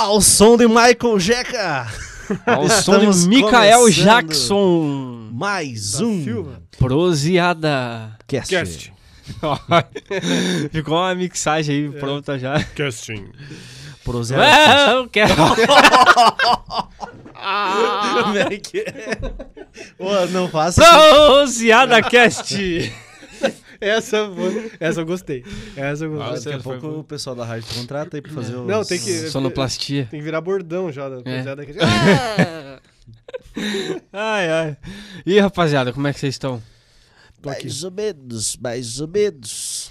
Ao som de Michael Jeca. Ao som de Mikael começando. Jackson. Mais um. Proseada. cast. Cast. Ficou uma mixagem aí pronta já. Casting. Proseada. Ah, eu quero. Como é que é? Não faça Proseada Cast. Essa, foi- essa eu gostei. Essa eu Ah, gostei. Daqui a foi pouco boa. o pessoal da rádio te contrata aí pra fazer os... Não, tem que- Sonoplastia. Tem que virar bordão já. Da É. aqui. Ai, ai. E rapaziada, como é que vocês estão? Mais ou menos, mais ou menos.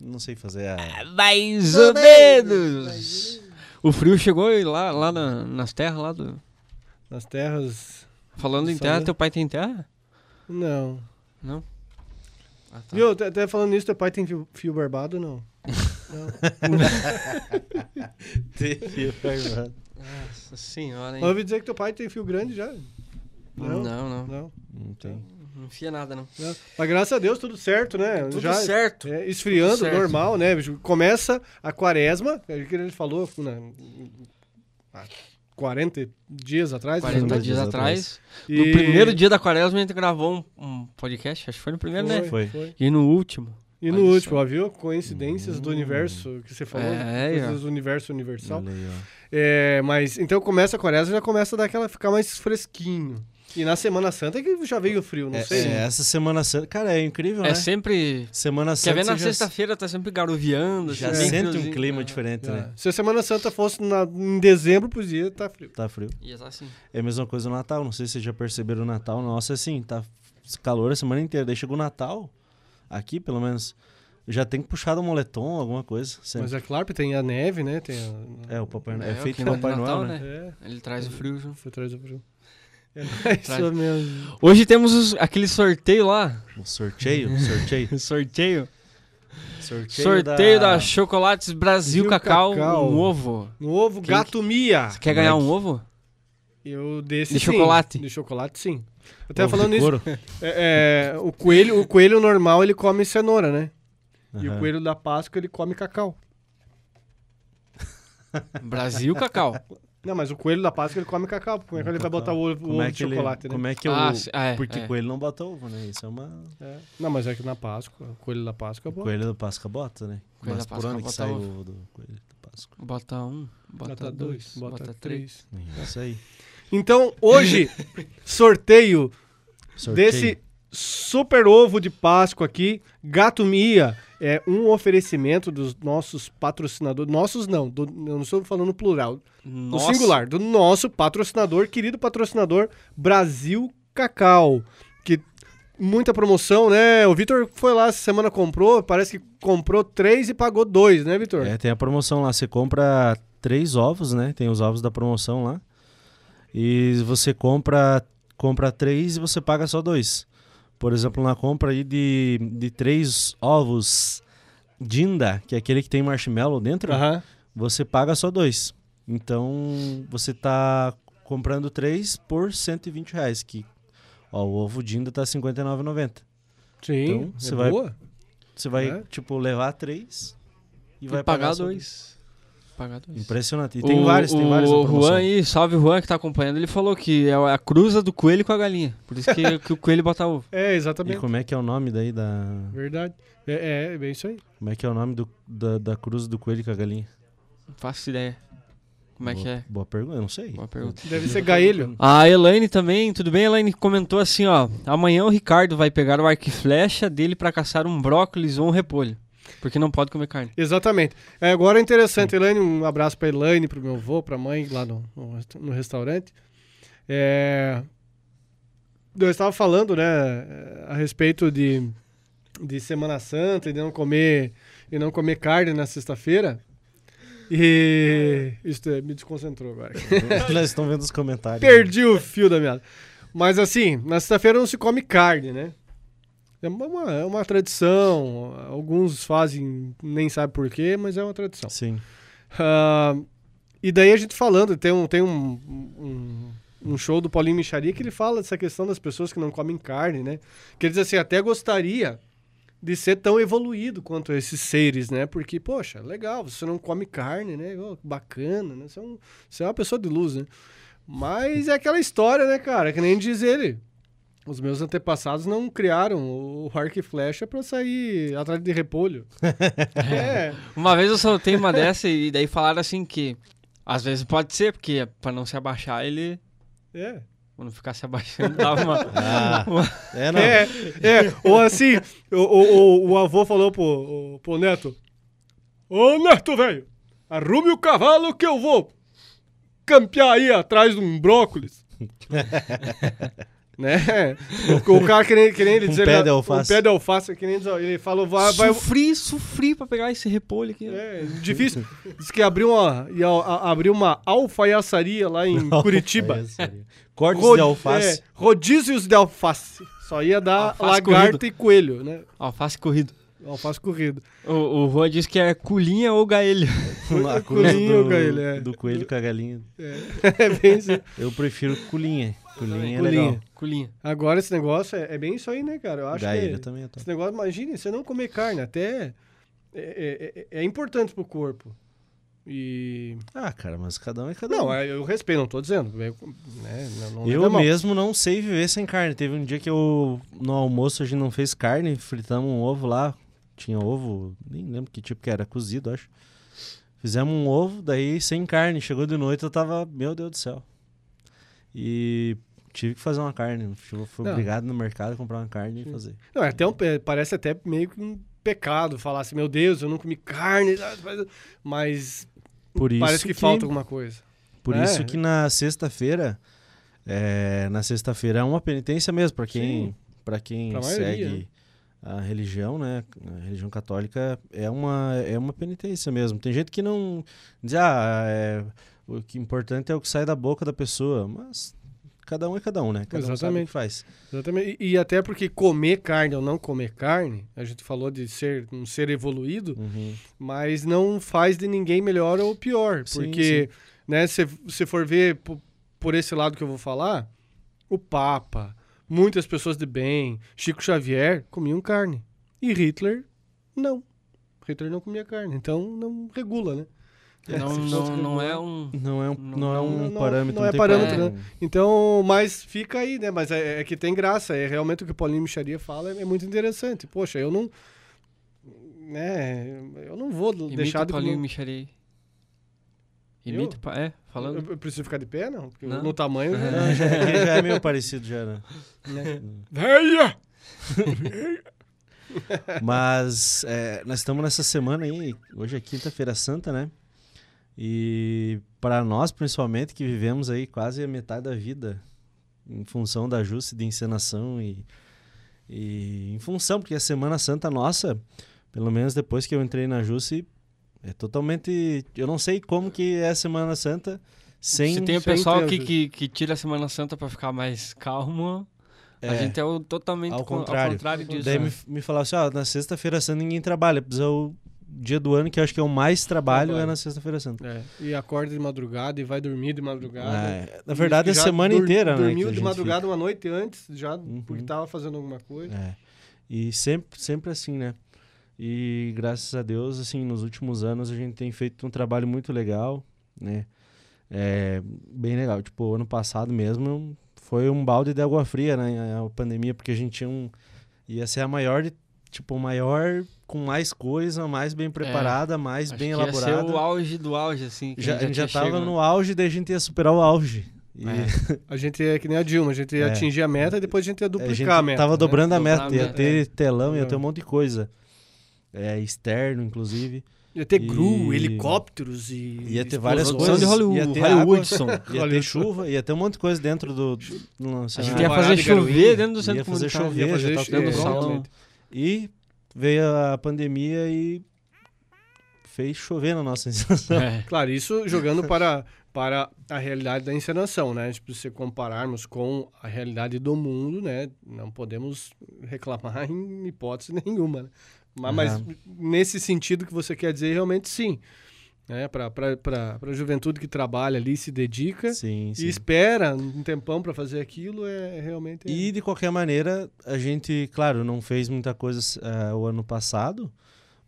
Não sei fazer a... Mais ou menos. O frio chegou lá, lá na- nas terras lá do. Nas terras. Falando em terra, teu pai tem terra? Não. Não? Ah, tá. Viu? Até- falando nisso, teu pai tem fio, fio barbado? Não. Não. Nossa senhora, hein? Eu ouvi dizer que teu pai tem fio grande já. Não, Não. não. Não. Não tem. Não enfia nada, não. não. Mas graças a Deus, tudo certo, né? Tudo já, certo. É, esfriando, Tudo certo. normal, né? Começa a quaresma, é o que ele falou na, há 40 dias atrás. 40 mais ou dias dias atrás. menos. No E- primeiro dia da quaresma, a gente gravou um, um podcast. Acho que foi no primeiro, né? Foi. E no último. E no Olha último, ó, viu? Coincidências do Hum. universo que você falou. É, coisas do universo universal. Aí. É, mas então começa a quaresma já começa a dar aquela ficar mais fresquinho. E na Semana Santa é que já veio o frio, não É, sei. é, essa Semana Santa... Cara, é incrível, É né? sempre. Semana Quer Santa ver na já- sexta-feira, tá sempre garoviando. Já assim, sente um friozinho. clima É. diferente, É. né? Se a Semana Santa fosse na- em dezembro, podia estar frio. Tá frio. E tá assim. É a mesma coisa no Natal. Não sei se vocês já perceberam o Natal. Nossa, é assim, tá calor a semana inteira. Daí chegou o Natal, aqui pelo menos, já tem que puxar do moletom, alguma coisa. sempre. Mas é claro, porque tem a neve, né? Tem a... É, o Papai Noel. É, É, o feito de Papai Natal, Noel, né? né? É, Ele traz o frio junto. foi atrás do frio. É isso mesmo. Hoje temos os- aquele sorteio lá. O sorteio, sorteio. Sorteio. Sorteio, Sorteio da, Chocolates Brasil Cacau, Cacau. um ovo. No ovo Quem Gato Mia. Você quer ganhar um ovo? Eu desse De sim. chocolate? De chocolate, sim. Até Ovo de falando nisso, couro. é, é, o, coelho, o coelho normal ele come cenoura, né? E o coelho da Páscoa ele come cacau. Brasil Cacau. Não, mas o coelho da Páscoa ele come cacau. Como é que ele vai botar o ovo, o Como ovo é de que ele, chocolate, né? como é que o... se- ah, é, Porque é. coelho não bota ovo, né? Isso é uma... É. Não, mas é que na Páscoa, o coelho da Páscoa é O coelho da Páscoa bota, né? Coelho Mas da por Páscoa onde que bota sai o ovo. do coelho da Páscoa? Bota um, bota, Bota dois, dois, bota, três. É Isso aí. Então, hoje, sorteio Sorteio. desse super ovo de Páscoa aqui, Gato Mia, é um oferecimento dos nossos patrocinadores. Nossos não, do- eu não estou falando no plural, no singular, do nosso patrocinador, querido patrocinador Brasil Cacau. Que muita promoção, né? O Vitor foi lá essa semana, comprou, parece que comprou três e pagou dois, né, Vitor? É, tem a promoção lá. Você compra três ovos, né? Tem os ovos da promoção lá. E você compra, compra três e você paga só dois. Por exemplo, na compra aí de, de três ovos Dinda, que é aquele que tem marshmallow dentro, você paga só dois. Então, você tá comprando três por 120 reais, que ó, o ovo Dinda tá R$ 59,90. Sim, Então, é você vai- boa. Você vai, É. tipo, levar três e E vai pagar pagar dois. Pagar dois. Impressionante. E tem o, vários, tem o, vários O. Juan aí, salve o Juan que tá acompanhando, ele falou que é a cruza do coelho com a galinha. Por isso que, que o coelho bota ovo. É, E exatamente. como é que é o nome daí da... Verdade. É, é, é bem isso aí. Como é que é o nome do, da, da cruz do coelho com a galinha? Não faço ideia. Como é boa, que é? Boa pergunta, eu não sei. Boa pergunta. Deve ser gaelho. A Elaine também, tudo bem? A Elaine comentou assim, ó. Amanhã o Ricardo vai pegar o arco e flecha dele pra caçar um brócolis ou um repolho. Porque não pode comer carne. Exatamente. É, agora é interessante, Elaine, um abraço pra Elaine, pro meu avô, pra mãe lá no, no, no restaurante. É, eu estava falando, né, a respeito de, de Semana Santa e de não comer, e não comer carne na sexta-feira. E isso é, me desconcentrou agora. Nós estamos vendo os comentários. Perdi o fio da meada. Mas assim, na sexta-feira não se come carne, né? É uma, é uma tradição. Alguns fazem, nem sabe por quê, mas é uma tradição. Sim. Ah, e daí a gente falando, tem um, tem um, um, um show do Paulinho Micharia que ele fala dessa questão das pessoas que não comem carne, né? Que ele diz assim, até gostaria de ser tão evoluído quanto esses seres, né? Porque, poxa, legal, você não come carne, né? Oh, bacana, né? Você é, um, você é uma pessoa de luz, né? Mas é aquela história, né, cara? Que nem diz ele. Os meus antepassados não criaram o arco e flecha pra sair atrás de repolho. é. Uma vez eu soltei uma dessa e daí falaram assim que às vezes pode ser, porque pra não se abaixar ele. É. Quando ficar se abaixando, dava uma. Ah, uma- é, não. É, é. Ou assim, o, o, o, o avô falou pro, pro neto: Ô neto, velho, arrume o cavalo que eu vou campear aí atrás de um brócolis. né? O, o cara que nem, que nem ele Um diz, pé ele- de alface. Um pé de alface, que nem ele falou, vai, vai, Sofri, sofri pra pegar esse repolho aqui. É, difícil. Diz que abriu uma, ia a- abrir uma alfaiaçaria lá em Curitiba. É aí. Cortes Rod- de alface. é, rodízios de alface. Só ia dar Alface lagarta corrido. e coelho, né? Alface corrido. Alface corrido. O, o Rua disse que é culinha ou gaelho. A cruz Coelhinho, do, gaelho, é. do coelho com a galinha. É bem isso. Eu prefiro colinha. Colinha é legal. Culinha. Agora esse negócio é, é bem isso aí, né, cara? Eu acho que também é top. esse negócio, imagine, você não comer carne, até é, é- é- é importante pro corpo. E. Ah, cara, mas cada um é cada um. Não, eu respeito, não tô dizendo. é, né, não, não Eu mesmo não sei viver sem carne. Teve um dia que eu, no almoço, a gente não fez carne, fritamos um ovo lá. Tinha ovo, nem lembro que tipo que era, cozido, acho. Fizemos um ovo, daí sem carne. Chegou de noite, eu tava, meu Deus do céu. E tive que fazer uma carne. Fui obrigado no mercado a comprar uma carne e fazer. Não, é até um, parece até meio que um pecado falar assim, meu Deus, eu não comi carne, mas Por isso parece que, falta alguma coisa. Por É. isso que na sexta-feira, é, na sexta-feira é uma penitência mesmo para quem, Sim. para quem Pra maioria, segue a religião, né? A religião católica é uma é uma penitência mesmo. Tem gente que não diz ah, é, o que importante é o que sai da boca da pessoa, mas cada um é cada um, né? Cada um Exatamente. que faz. Exatamente. E, e até porque comer carne ou não comer carne, a gente falou de ser um ser evoluído, Uhum. mas não faz de ninguém melhor ou pior. Sim, Porque, né, se você for ver po- por esse lado que eu vou falar, o Papa, muitas pessoas de bem, Chico Xavier comiam carne. E Hitler, não. Hitler não comia carne, então não regula, né? Não, se não, fosse não é um. Não é um, Não- não, é um não- não- parâmetro. não é parâmetro, como- né? Então, mas fica aí, né? Mas é, é que tem graça. É realmente o que o Paulinho Micharia fala é, é muito interessante. Poxa, eu não. Né? Eu não vou Imita deixar o de Paulinho. Eu? Imita, pa- é, falando. Eu, eu preciso ficar de pé, não? Porque Não. no tamanho. Não, né? já, é que já é meio parecido já, né? Velha! Mas é, nós estamos nessa semana aí, hoje é quinta-feira santa, né? E para nós, principalmente, que vivemos aí quase a metade da vida em função da Justa de encenação e, e em função, porque a Semana Santa nossa, pelo menos depois que eu entrei na Justi, é totalmente... Eu não sei como que é a Semana Santa sem... Se tem o pessoal que, que, que tira a Semana Santa pra ficar mais calmo, a É. gente é o totalmente Ao con- contrário. ao contrário disso. Daí né? me, me falaram assim, ó, na sexta-feira santa ninguém trabalha, precisa o dia do ano que eu acho que é o mais trabalho Trabalho. é na sexta-feira santa. É, e acorda de madrugada e vai dormir de madrugada. É, na verdade, é a já semana dur- inteira, né? que Dormiu a de gente madrugada uma noite antes, já Uhum. porque tava fazendo alguma coisa. É. E sempre, sempre assim, né? E graças a Deus, assim, nos últimos anos a gente tem feito um trabalho muito legal, né? É, bem legal. Tipo, ano passado mesmo foi um balde de água fria, né? A pandemia, porque a gente tinha um... Ia ser a maior, de, tipo, maior com mais coisa, mais bem preparada, mais Acho bem que ia ser elaborada. o auge do auge, assim. que já, a gente já tinha tava chego, no né? auge, daí a gente ia superar o auge. E É. A gente é que nem a Dilma, a gente ia É. atingir a meta e depois a gente ia a duplicar gente a meta. tava né? dobrando a meta, a ia meta, ter telão, ia É. ter um monte de coisa. É, externo, inclusive. Ia ter E- gru, helicópteros e. Ia ter várias. Produção de coisas, Hollywood, ia ter Hollywoodson. Ia ter chuva, ia ter um monte de coisa dentro do... do A gente ia fazer chover dentro do centro Ia fazer comunitário. chover, Ia fazer já tava ch- dentro do é, salão. E veio a pandemia e fez chover na nossa sensação. É. Claro, isso jogando para, para a realidade da encenação, né? Tipo, se compararmos com a realidade do mundo, né? Não podemos reclamar em hipótese nenhuma, né? Mas, mas Aham. nesse sentido que você quer dizer, realmente sim. Né? Para a juventude que trabalha ali, se dedica Sim, sim. e espera um tempão para fazer aquilo, é realmente. E de qualquer maneira, a gente, claro, não fez muita coisa eh, o ano passado,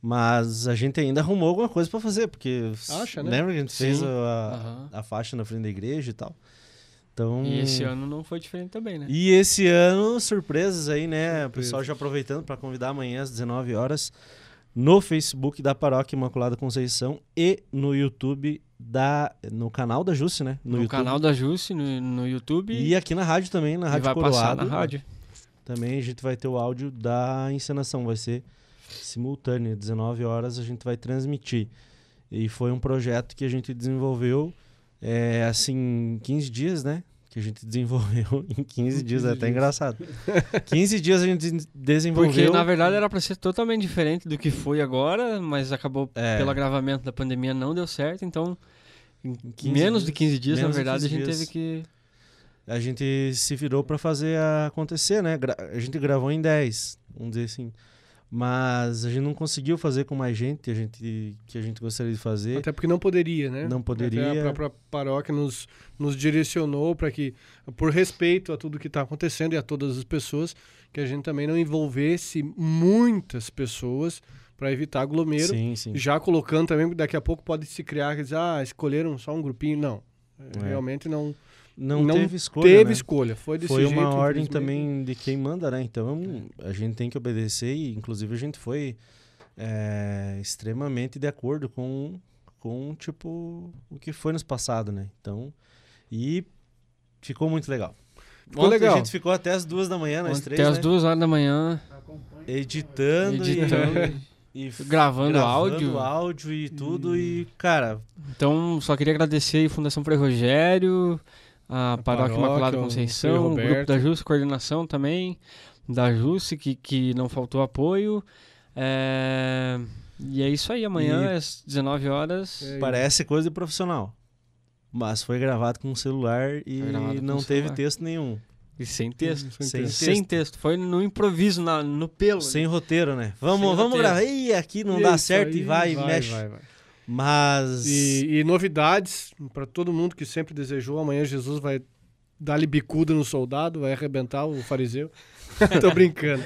mas a gente ainda arrumou alguma coisa para fazer, porque Acha, né? lembra que a gente fez Sim. a, Aham. a faixa na frente da igreja e tal. Então, E esse ano não foi diferente também, né? E esse ano, surpresas aí, né? O pessoal já aproveitando para convidar amanhã às 19 horas no Facebook da Paróquia Imaculada Conceição e no YouTube da no canal da Jusce, né? No, YouTube. canal da Jusce, no, no YouTube. E aqui na rádio também, na e Rádio vai Coroado. passar na rádio. Também a gente vai ter o áudio da encenação, vai ser simultâneo, 19 horas a gente vai transmitir. E foi um projeto que a gente desenvolveu é, assim, 15 dias, né? Que a gente desenvolveu em 15 dias, é 15 até dias. engraçado. 15 dias a gente des- desenvolveu. Porque na verdade era pra ser totalmente diferente do que foi agora, mas acabou É. pelo agravamento da pandemia não deu certo, então em 15 menos de dias. 15 dias, na de verdade, 15 a gente dias. teve que a gente se virou para fazer acontecer, né? A gente gravou em 10, vamos dizer assim. Mas a gente não conseguiu fazer com mais gente a gente, que a gente gostaria de fazer. Até porque não poderia, né? Não poderia. Até a própria paróquia nos, nos direcionou para que, por respeito a tudo que está acontecendo e a todas as pessoas, que a gente também não envolvesse muitas pessoas para evitar aglomero. Sim, sim. Já colocando também, daqui a pouco pode se criar, dizer, ah, escolheram só um grupinho. Não. É. Realmente não, Não, não teve escolha. teve né? escolha. Foi desse Foi jeito, uma ordem também de quem manda, né? Então a gente tem que obedecer e, inclusive, a gente foi é, extremamente de acordo com, com, tipo, o que foi nos passado, né? Então, e ficou muito legal. Ficou Ontem legal. a gente ficou até as duas da manhã, nós três, até as né? duas horas da manhã Editando, editando, e, e gravando, áudio. áudio e tudo. E, cara, Então, só queria agradecer aí Fundação Frei Rogério, a, A Paróquia Imaculada o Conceição, o Grupo da Jusce, coordenação também da Jusce, que, que não faltou apoio. É, E é isso aí, amanhã E- às 19 horas. É, parece coisa de profissional. Mas foi gravado com celular e não teve celular. texto nenhum. E sem texto. Sem Sem texto. Sem texto. Foi no improviso, na, no pelo. Sem roteiro, né? Vamos, Sem vamos gravar. Ih, aqui não E dá isso certo aí, e vai, e mexe. vai, vai. Mas. E, e novidades para todo mundo que sempre desejou. Amanhã Jesus vai dar-lhe bicuda no soldado, vai arrebentar o fariseu. Tô brincando.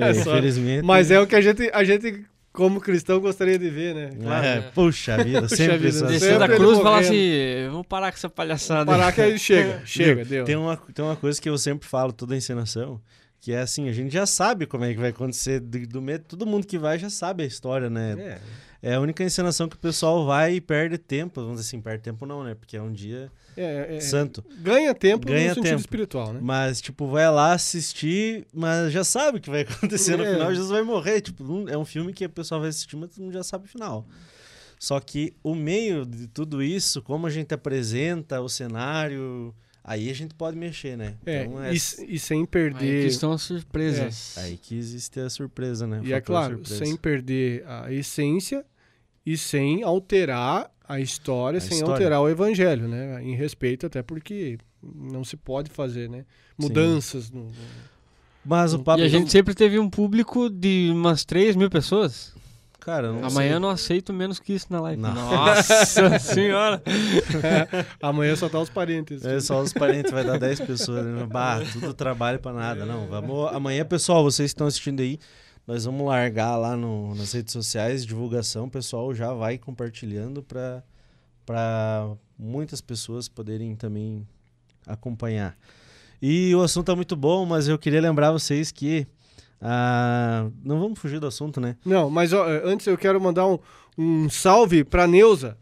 É só- infelizmente. Mas é o que a gente, a gente, como cristão, gostaria de ver, né? Claro. É, puxa vida, Puxa sempre vida, isso. sempre Descer da cruz e falar assim: vamos parar com essa palhaçada. Parar que aí chega, chega, deu. Tem uma, tem uma coisa que eu sempre falo, toda encenação, que é assim, a gente já sabe como é que vai acontecer. Do, do meio, todo mundo que vai já sabe a história, né? É. É a única encenação que o pessoal vai e perde tempo. Vamos dizer assim, perde tempo não, né? Porque é um dia É, é, santo. Ganha tempo Ganha no sentido tempo. espiritual, né? Mas, tipo, vai lá assistir, mas já sabe o que vai acontecer no É. final. Jesus vai morrer. Tipo, é um filme que o pessoal vai assistir, mas todo mundo já sabe o final. Só que o meio de tudo isso, como a gente apresenta o cenário, aí a gente pode mexer, né? É, Então, e, e sem Aí perder. que estão as surpresas. Aí que existe a surpresa, né? E é claro, surpresa. sem perder a essência e sem alterar a história, A sem história. alterar o evangelho, né? Em respeito, até porque não se pode fazer, né? Mudanças no. no- Mas o papo. E a gente sempre teve um público de umas 3 mil pessoas. Cara, não Amanhã sei. não aceito menos que isso na live. Nossa senhora! Amanhã só tá os parentes. É só os parentes, vai dar 10 pessoas. Né? Bah, tudo trabalho pra nada. Não, vamos. Amanhã, pessoal, vocês que estão assistindo aí, nós vamos largar lá no, nas redes sociais, divulgação. O pessoal já vai compartilhando pra muitas pessoas poderem também acompanhar. E o assunto é muito bom, mas eu queria lembrar vocês que. ah, não vamos fugir do assunto, né? Não, mas ó, antes eu quero mandar um, um salve pra Neuza,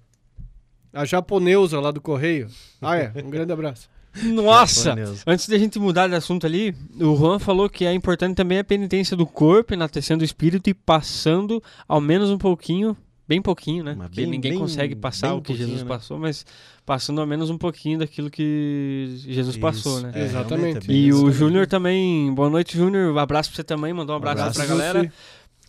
a japoneusa lá do Correio. Ah, é. Um grande abraço. Nossa! Japonesa. Antes da gente mudar de assunto ali, o Juan falou que é importante também a penitência do corpo, enaltecendo o espírito e passando ao menos um pouquinho, bem pouquinho, né? Mas Porque bem- ninguém bem- consegue passar o que Jesus né? passou, mas passando ao menos um pouquinho daquilo que Jesus passou, Isso. né? É, Exatamente. é E o Júnior também, boa noite, Júnior. Um abraço pra você também, mandou um abraço, abraço, pra galera. Jussi.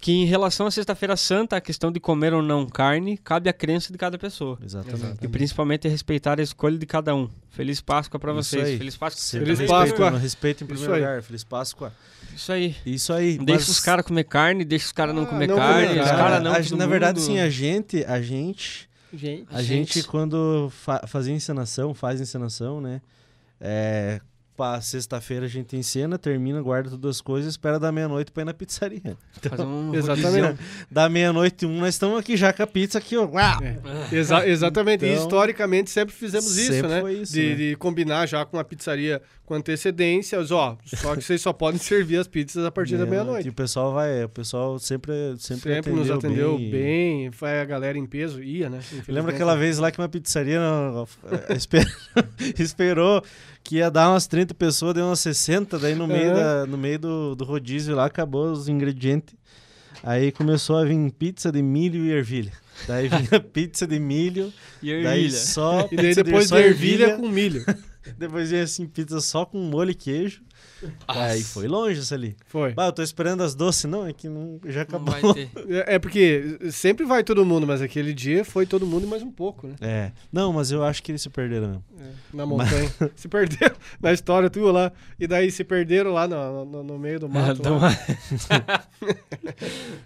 Que em relação à Sexta-feira Santa, a questão de comer ou não carne, cabe à crença de cada pessoa. Exatamente. E principalmente respeitar a escolha de cada um. Feliz Páscoa pra Isso vocês. aí. Feliz Páscoa. Sempre Feliz respeito, Páscoa. Respeito em primeiro lugar. Feliz Páscoa. Isso aí. Isso aí. Deixa mas- os caras comer carne, deixa os caras não Ah, não comer comer carne, carne. os caras não. A- na verdade, mundo. sim, a gente, a gente Gente. A gente, quando fa fazia encenação, faz encenação, né? É, pra sexta-feira a gente encena, termina, guarda todas as coisas, espera da meia-noite pra ir na pizzaria. Fazer um Exatamente. Da meia-noite um, nós estamos aqui já com a pizza aqui, ó. Uau! É. Exa- exatamente. e Então, historicamente sempre fizemos isso, sempre né? foi isso, de, né? de combinar já com a pizzaria com antecedência. Ó, só que vocês só podem servir as pizzas a partir da E meia-noite. o pessoal vai, o pessoal sempre, sempre, Sempre nos atendeu bem. bem, foi a galera em peso, ia, né? Lembra aquela vez lá que uma pizzaria não, esper- esperou que ia dar umas 30 pessoas, deu umas 60, daí no meio, Aham. da, no meio do, do rodízio lá acabou os ingredientes. Aí começou a vir pizza de milho e ervilha. Daí vinha pizza de milho, E daí ervilha. só E daí depois só de ervilha com milho. Depois vinha assim pizza só com molho e queijo. Aí foi longe isso ali. Foi. Bah, eu tô esperando as doces, não, é que não, já Não acabou. vai ter. É é porque sempre vai todo mundo, mas aquele dia foi todo mundo e mais um pouco, né? É, não, mas eu acho que eles se perderam mesmo. É, na montanha. se perderam na história tua lá. E daí se perderam lá no, no, no meio do mato. Lá.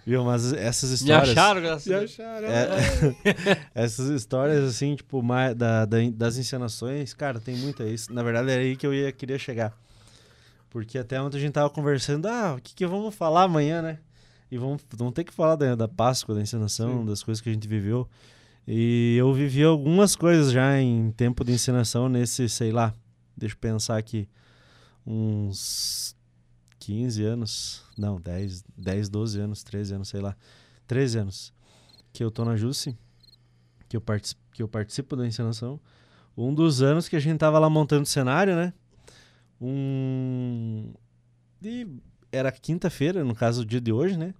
Viu, mas essas Me histórias... acharam, graças a Deus. acharam. É, essas histórias, assim, tipo, mais, da, da- das encenações, cara, tem muita isso. Na verdade, era aí que eu ia, queria chegar. Porque até ontem a gente tava conversando, ah, o que, que vamos falar amanhã, né? E vamos, vamos ter que falar da, da Páscoa, da encenação, Sim. das coisas que a gente viveu. E eu vivi algumas coisas já em tempo de encenação nesse, sei lá, deixa eu pensar aqui, uns 15 anos, não, 10, 10 12 anos, 13 anos, sei lá, 13 anos, que eu tô na Jusce, que eu, partici- que eu participo da encenação. Um dos anos que a gente tava lá montando o cenário, né? Um. E era quinta-feira, no caso, o dia de hoje, né?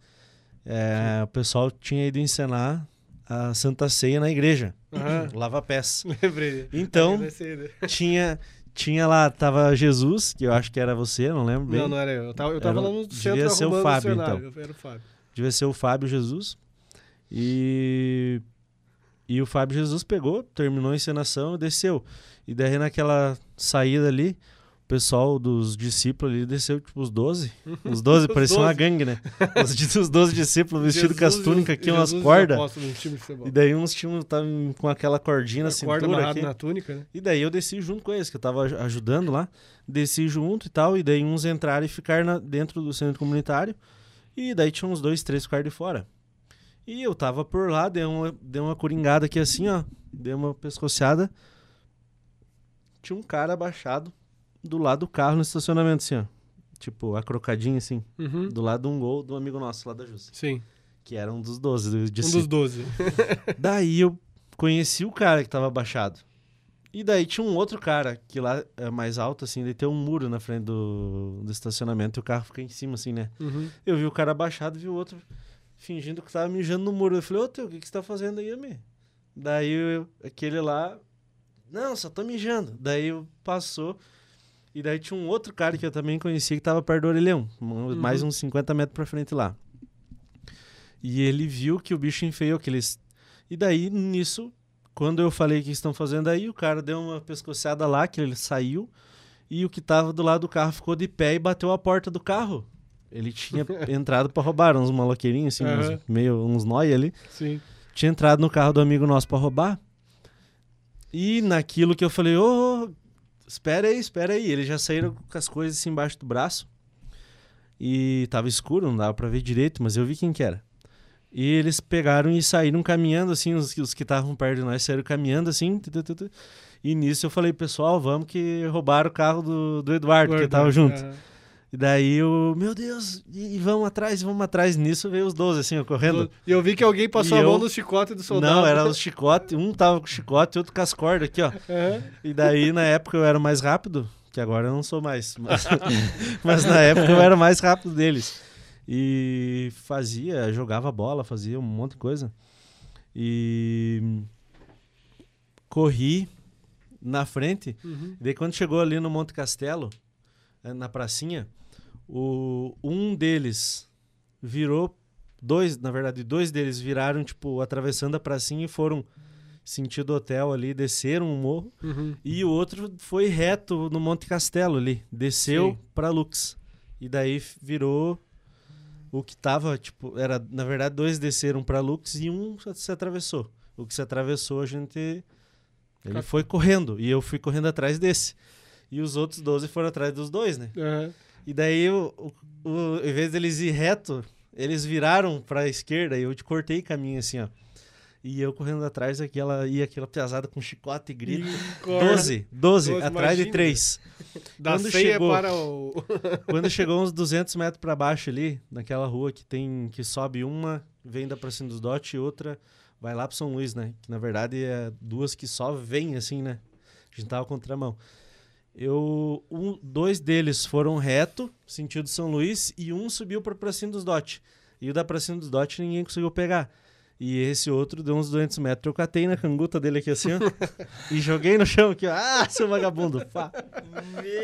É, o pessoal tinha ido encenar a Santa Ceia na igreja, Aham. Lava Pés. Lembrei. Então, Agradecer, né? tinha, tinha lá, tava Jesus, que eu acho que era você, não lembro bem. Não, não era eu. Eu tava, eu tava Era- lá no devia centro ser o Fábio, cenário. Era o Fábio. devia ser o Fábio Jesus. E e o Fábio Jesus pegou, terminou a encenação e desceu. E daí naquela saída ali, o pessoal dos discípulos ali desceu, tipo, os 12. Os 12, Os parecia uma 12. gangue, né? Os, os 12 discípulos vestidos com as túnicas aqui, umas cordas. E daí uns tinham tavam com aquela cordinha na corda cintura amarrada aqui. na túnica, né? E daí eu desci junto com eles, que eu tava aj- ajudando lá. Desci junto e tal. E daí uns entraram e ficaram na- dentro do centro comunitário. E daí tinha uns dois, três ficaram de fora. E eu tava por lá, dei uma, dei uma coringada aqui assim, ó. Dei uma pescoceada. Tinha um cara abaixado do lado do carro no estacionamento, assim, ó. Tipo, a crocadinha, assim. Uhum. Do lado de um gol do amigo nosso lá da Jússia. Sim. Que era um dos 12 do Um dos 12. Daí eu conheci o cara que tava abaixado. E daí tinha um outro cara que lá é mais alto, assim, ele tem um muro na frente do, do estacionamento e o carro fica em cima, assim, né? Uhum. Eu vi o cara abaixado, vi o outro fingindo que tava mijando no muro. Eu falei, ô teu, o que, que você tá fazendo aí, amigo? Daí eu- aquele lá, não, só tô mijando. Daí eu passou. E daí tinha um outro cara que eu também conhecia que tava perto do orelhão, um- mais uns 50 metros pra frente lá. E ele viu que o bicho enfeiou aqueles. E daí, nisso, quando eu falei o que estão fazendo aí, o cara deu uma pescoçada lá, que ele saiu, e o que tava do lado do carro ficou de pé e bateu a porta do carro. Ele tinha entrado pra roubar, uns maloqueirinhos, assim, uns, Aham. meio uns nóia ali. Sim. Tinha entrado no carro do amigo nosso pra roubar. E naquilo que eu falei, ô, ô, espera aí, espera aí. Eles já saíram com as coisas assim embaixo do braço. E tava escuro, não dava pra ver direito, mas eu vi quem que era. E eles pegaram e saíram caminhando, assim, os, os que estavam perto de nós saíram caminhando, assim. E nisso eu falei, pessoal, vamos que roubaram o carro do, do Eduardo, que tava junto. Aham. E daí eu, meu Deus, e, vamos atrás, vamos atrás. Nisso veio os 12, assim, ó, correndo. E eu vi que alguém passou E a mão eu- no chicote do soldado. Não, era os chicote, um tava com chicote e outro com as cordas aqui, ó. Aham. E daí, na época, eu era mais rápido, que agora eu não sou mais. Mas, mas na época eu era mais rápido deles. E fazia, jogava bola, fazia um monte de coisa. E corri na frente. Uhum. E daí quando chegou ali no Monte Castelo, eh, na pracinha, o, um deles virou, dois, na verdade, dois deles viraram, tipo, atravessando a pracinha e foram sentido hotel ali, desceram o morro. Uhum. E o outro foi reto no Monte Castelo ali, desceu pra Lux. E daí virou o que tava, tipo, era, na verdade, dois desceram pra Lux e um se atravessou. O que se atravessou, a gente. Ele foi correndo. E eu fui correndo atrás desse. E os outros 12 foram atrás dos dois, né? Aham. E daí, o, o, o- em vez deles ir reto, eles viraram pra esquerda e eu te cortei caminho assim, ó. E eu correndo atrás, aquela, ia aquela piazada com chicote e grito. E corre. 12, 12, Doze, atrás de imagina. três. Da Quando ceia chegou- para o. Quando chegou uns 200 metros pra baixo ali, naquela rua que tem que sobe uma, vem da pra cima dos Dote e outra vai lá pro São Luís, né? Que na verdade é duas que só vêm assim, né? A gente tava contramão. Eu, um, dois deles foram reto, sentido São Luís, e um subiu pra pra cima dos Dote. E o da pra cima dos Dote ninguém conseguiu pegar. E esse outro deu uns 200 metros. Eu catei na canguta dele aqui assim, ó. e joguei no chão aqui, ó. Ah, seu vagabundo. Pá.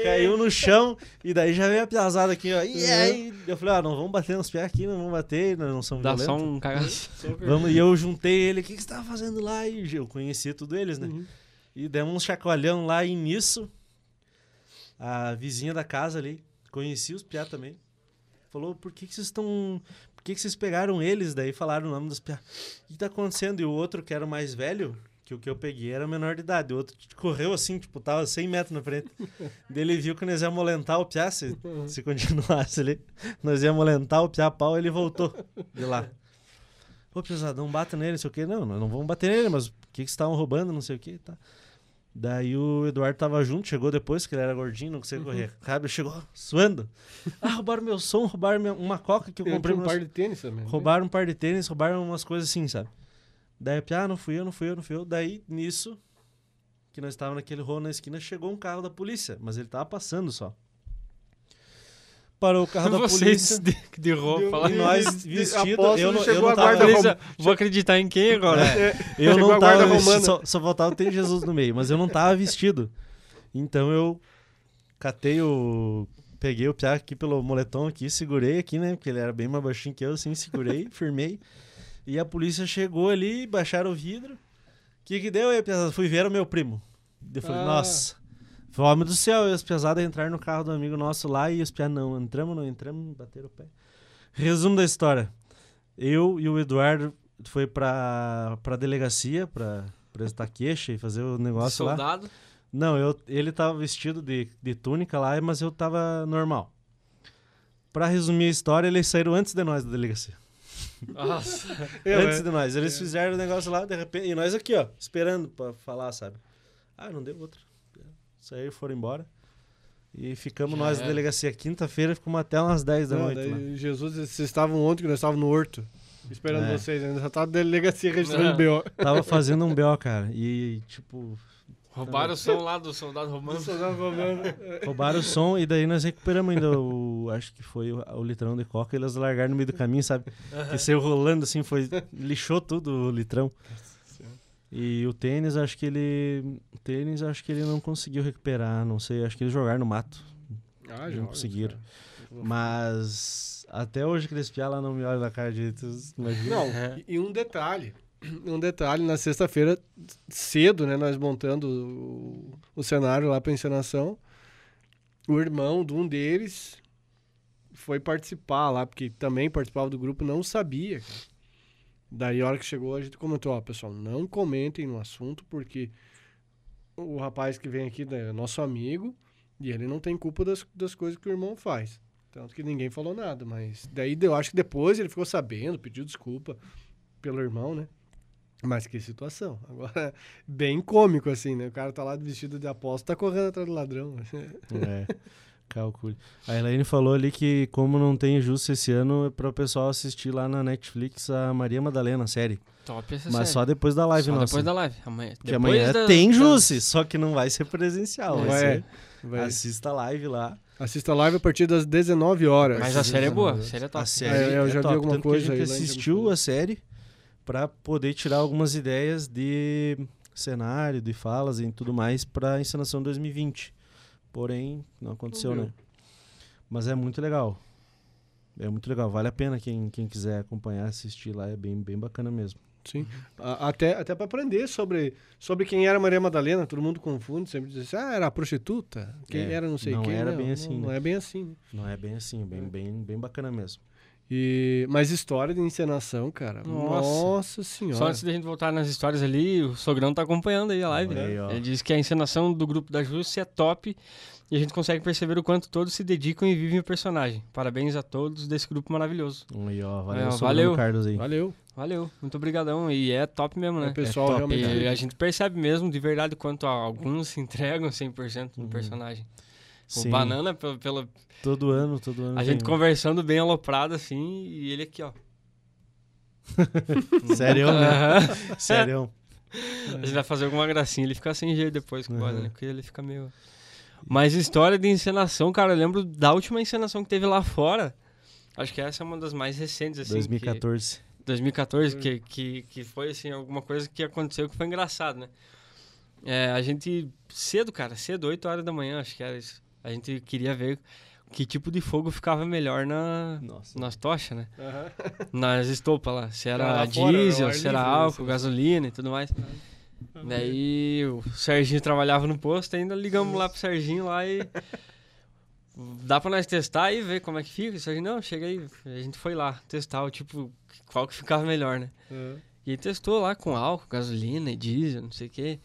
Caiu no chão e daí já veio a piazada aqui, ó. E aí, eu falei, ah, não vamos bater nos pés aqui, não vamos bater, nós não somos Dá violentos. só um cagaço. Vamos, e eu juntei ele, o que, que você tava fazendo lá? E eu conhecia tudo eles, né? Uhum. E demos um chacoalhão lá e nisso, a vizinha da casa ali, conhecia os piá também, falou, por que, que vocês estão... Por que, que vocês pegaram eles? Daí falaram o nome dos piá. O que tá acontecendo? E o outro, que era o mais velho, que o que eu peguei era menor de idade. O outro correu assim, tipo, tava 100 metros na frente. Daí ele viu que nós ia molentar o piá, se, se continuasse ali. Nós ia molentar o piá pau, ele voltou de lá. Ô, pesadão, bata nele, não sei o quê. Não, nós não vamos bater nele, mas o que, que vocês estavam roubando, não sei o quê, tá. Daí o Eduardo tava junto, chegou depois, que ele era gordinho, não conseguia correr. Rápido, chegou suando. Ah, roubaram meu som, roubaram minha- uma coca que eu Eu comprei. um par de tênis também. né? Roubaram um par de tênis, roubaram umas coisas assim, sabe? Daí, ah, não fui eu, não fui eu, não fui eu. Daí, nisso, que nós estávamos naquele rolo na esquina, chegou um carro da polícia, mas ele tava passando só. Parou o carro da Vocês polícia. de, de roupa. E nós vestidos, eu não, eu chegou não a tava... guarda Beleza, vou acreditar em quem agora? É, eu Chegou não a guarda tava romana. vestido, só, só faltava ter Jesus no meio, mas eu não tava vestido. Então eu catei o. Peguei o piá aqui pelo moletom aqui, segurei aqui, né? Porque ele era bem mais baixinho que eu, assim, segurei, firmei. E a polícia chegou ali, baixaram o vidro. O que que deu aí? Fui ver o meu primo. Eu falei, Ah. nossa. Fome do céu, e os pesados entraram no carro do amigo nosso lá e os piá não. Entramos, não entramos, bateram o pé. Resumo da história. Eu e o Eduardo foi pra, pra delegacia pra prestar queixa e fazer o negócio lá. Soldado. Não, eu, ele tava vestido de, de túnica lá, mas eu tava normal. Pra resumir a história, eles saíram antes de nós da delegacia. Nossa. Antes é. de nós. Eles fizeram o negócio lá, de repente. E nós aqui, ó, esperando pra falar, sabe? Ah, não deu outra. Saíram, foram embora. E ficamos Já nós na delegacia quinta-feira, ficamos até umas 10 da noite. daí. Jesus, vocês estavam ontem que nós estávamos no Horto. Esperando É. vocês, ainda já tava na delegacia registrando o BO. Tava fazendo um BO, cara. E, tipo, Roubaram o som lá do soldado romano. Roubaram o som e daí nós recuperamos ainda o. Acho que foi o, o litrão de coca e eles largaram no meio do caminho, sabe? Que saiu rolando assim, foi. Lixou tudo o litrão. E o tênis, acho que ele. O tênis, acho que ele não conseguiu recuperar. Não sei, acho que eles jogaram no mato. Ah, Não conseguiram. Mas. Até hoje que eles piar lá não me olham na cara de. Imagina. Não, É. e e um detalhe. Um detalhe, na sexta-feira, cedo, né, nós montando o, o cenário lá pra encenação, o irmão de um deles foi participar lá, porque também participava do grupo, não sabia. cara. Daí, a hora que chegou, a gente comentou, ó, pessoal, não comentem no assunto, porque o rapaz que vem aqui né, é nosso amigo e ele não tem culpa das, das coisas que o irmão faz. Tanto que ninguém falou nada, mas daí eu acho que depois ele ficou sabendo, pediu desculpa pelo irmão, né? Mas que situação. Agora, bem cômico, assim, né? O cara tá lá vestido de aposta, tá correndo atrás do ladrão. É, calcule. A Elaine falou ali que, como não tem justo esse ano, é para o pessoal assistir lá na Netflix a Maria Madalena, a série. Top essa Mas série. só depois da live Só nossa. depois da live. Amanhã, Que depois amanhã da- tem Jusce, só que não vai ser presencial. Vai, Vai, ser. vai. Assista a live lá. Assista a live a partir das 19 horas. Mas a série é boa. A série é top. A série É, eu é já vi top, alguma tanto que coisa a aí gente lá em assistiu a série para poder tirar algumas ideias de cenário, de falas e tudo mais para encenação 2020. Porém, não aconteceu, Não né? Mas é muito legal. É muito legal, vale a pena quem, quem quiser acompanhar, assistir lá, é bem, bem bacana mesmo. Sim. A- Até, até para aprender sobre, sobre quem era Maria Madalena, todo mundo confunde, sempre diz assim, ah, era a prostituta, quem É, era não sei não quem. era não, bem não, assim, Não né? é bem assim, né? Não é bem assim, bem, bem, bem bacana mesmo. E, mas história de encenação, cara. Nossa. Nossa, senhora. Só antes da gente voltar nas histórias ali, o Sogrão tá acompanhando aí a live. Olha aí, ó. Ele diz que a encenação do grupo da Jússia é top e a gente consegue perceber o quanto todos se dedicam e vivem o personagem. Parabéns a todos desse grupo maravilhoso. Aí, ó, valeu, É, valeu. Carlos aí. Valeu. Valeu, muito obrigadão. E é top mesmo, né? o pessoal top. realmente. E a gente percebe mesmo de verdade quanto alguns se entregam 100% no personagem. Sim, O Banana, pelo, pelo- todo ano, todo ano. a gente um. conversando bem aloprado assim, e ele aqui, ó. Sério, né? Sério. A gente vai fazer alguma gracinha, ele fica sem jeito depois com o. Banana, porque ele fica meio. Mas história de encenação, cara, eu lembro da última encenação que teve lá fora. Acho que essa é uma das mais recentes, assim. 2014. Que, 2014, que, que, que foi, assim, alguma coisa que aconteceu que foi engraçado, né? É, a gente, cedo, cara, cedo, 8 horas da manhã, acho que era isso. A gente queria ver que tipo de fogo ficava melhor na, Nossa. nas tochas, né? Aham. Nas estopas lá. Se era Ah, fora, diesel, ar se era livre, álcool, né? gasolina e tudo mais. Daí o Serginho trabalhava no posto, ainda ligamos lá pro Serginho lá e. Dá pra nós testar e ver como é que fica? O Serginho, não, chega aí. A gente foi lá testar o tipo, qual que ficava melhor, né? Aham. E testou lá com álcool, gasolina e diesel, não sei o quê.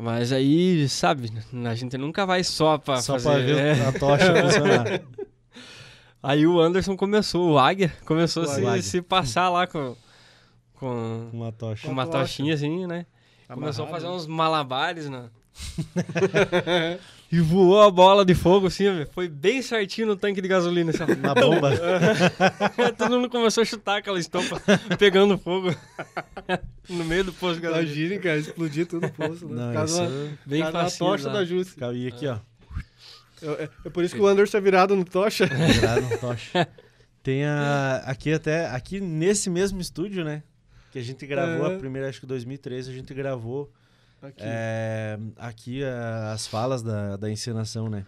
Mas aí, sabe, a gente nunca vai só pra Só fazer... pra ver é. a tocha funcionar. Aí o Anderson começou, o Águia, começou O a se, Águia. se passar lá com, com, Uma tocha. com uma tochinha assim, né? Começou a Amarrado, fazer uns malabares, né? e voou a bola de fogo assim, foi bem certinho no tanque de gasolina. Assim. Na bomba. Todo mundo começou a chutar aquela estopa pegando fogo no meio do posto de gasolina. Imagine, cara, explodir tudo o poço. Né? Não, isso da- Bem da facinho. tocha da Jússia. cabia aqui, ó. É, é- é por isso que o Anderson é virado no tocha. Virado no tocha. Tem a, aqui até, aqui nesse mesmo estúdio, né? Que a gente gravou É. a primeira, acho que 2013, a gente gravou Aqui. é, aqui a- as falas da, da encenação, né?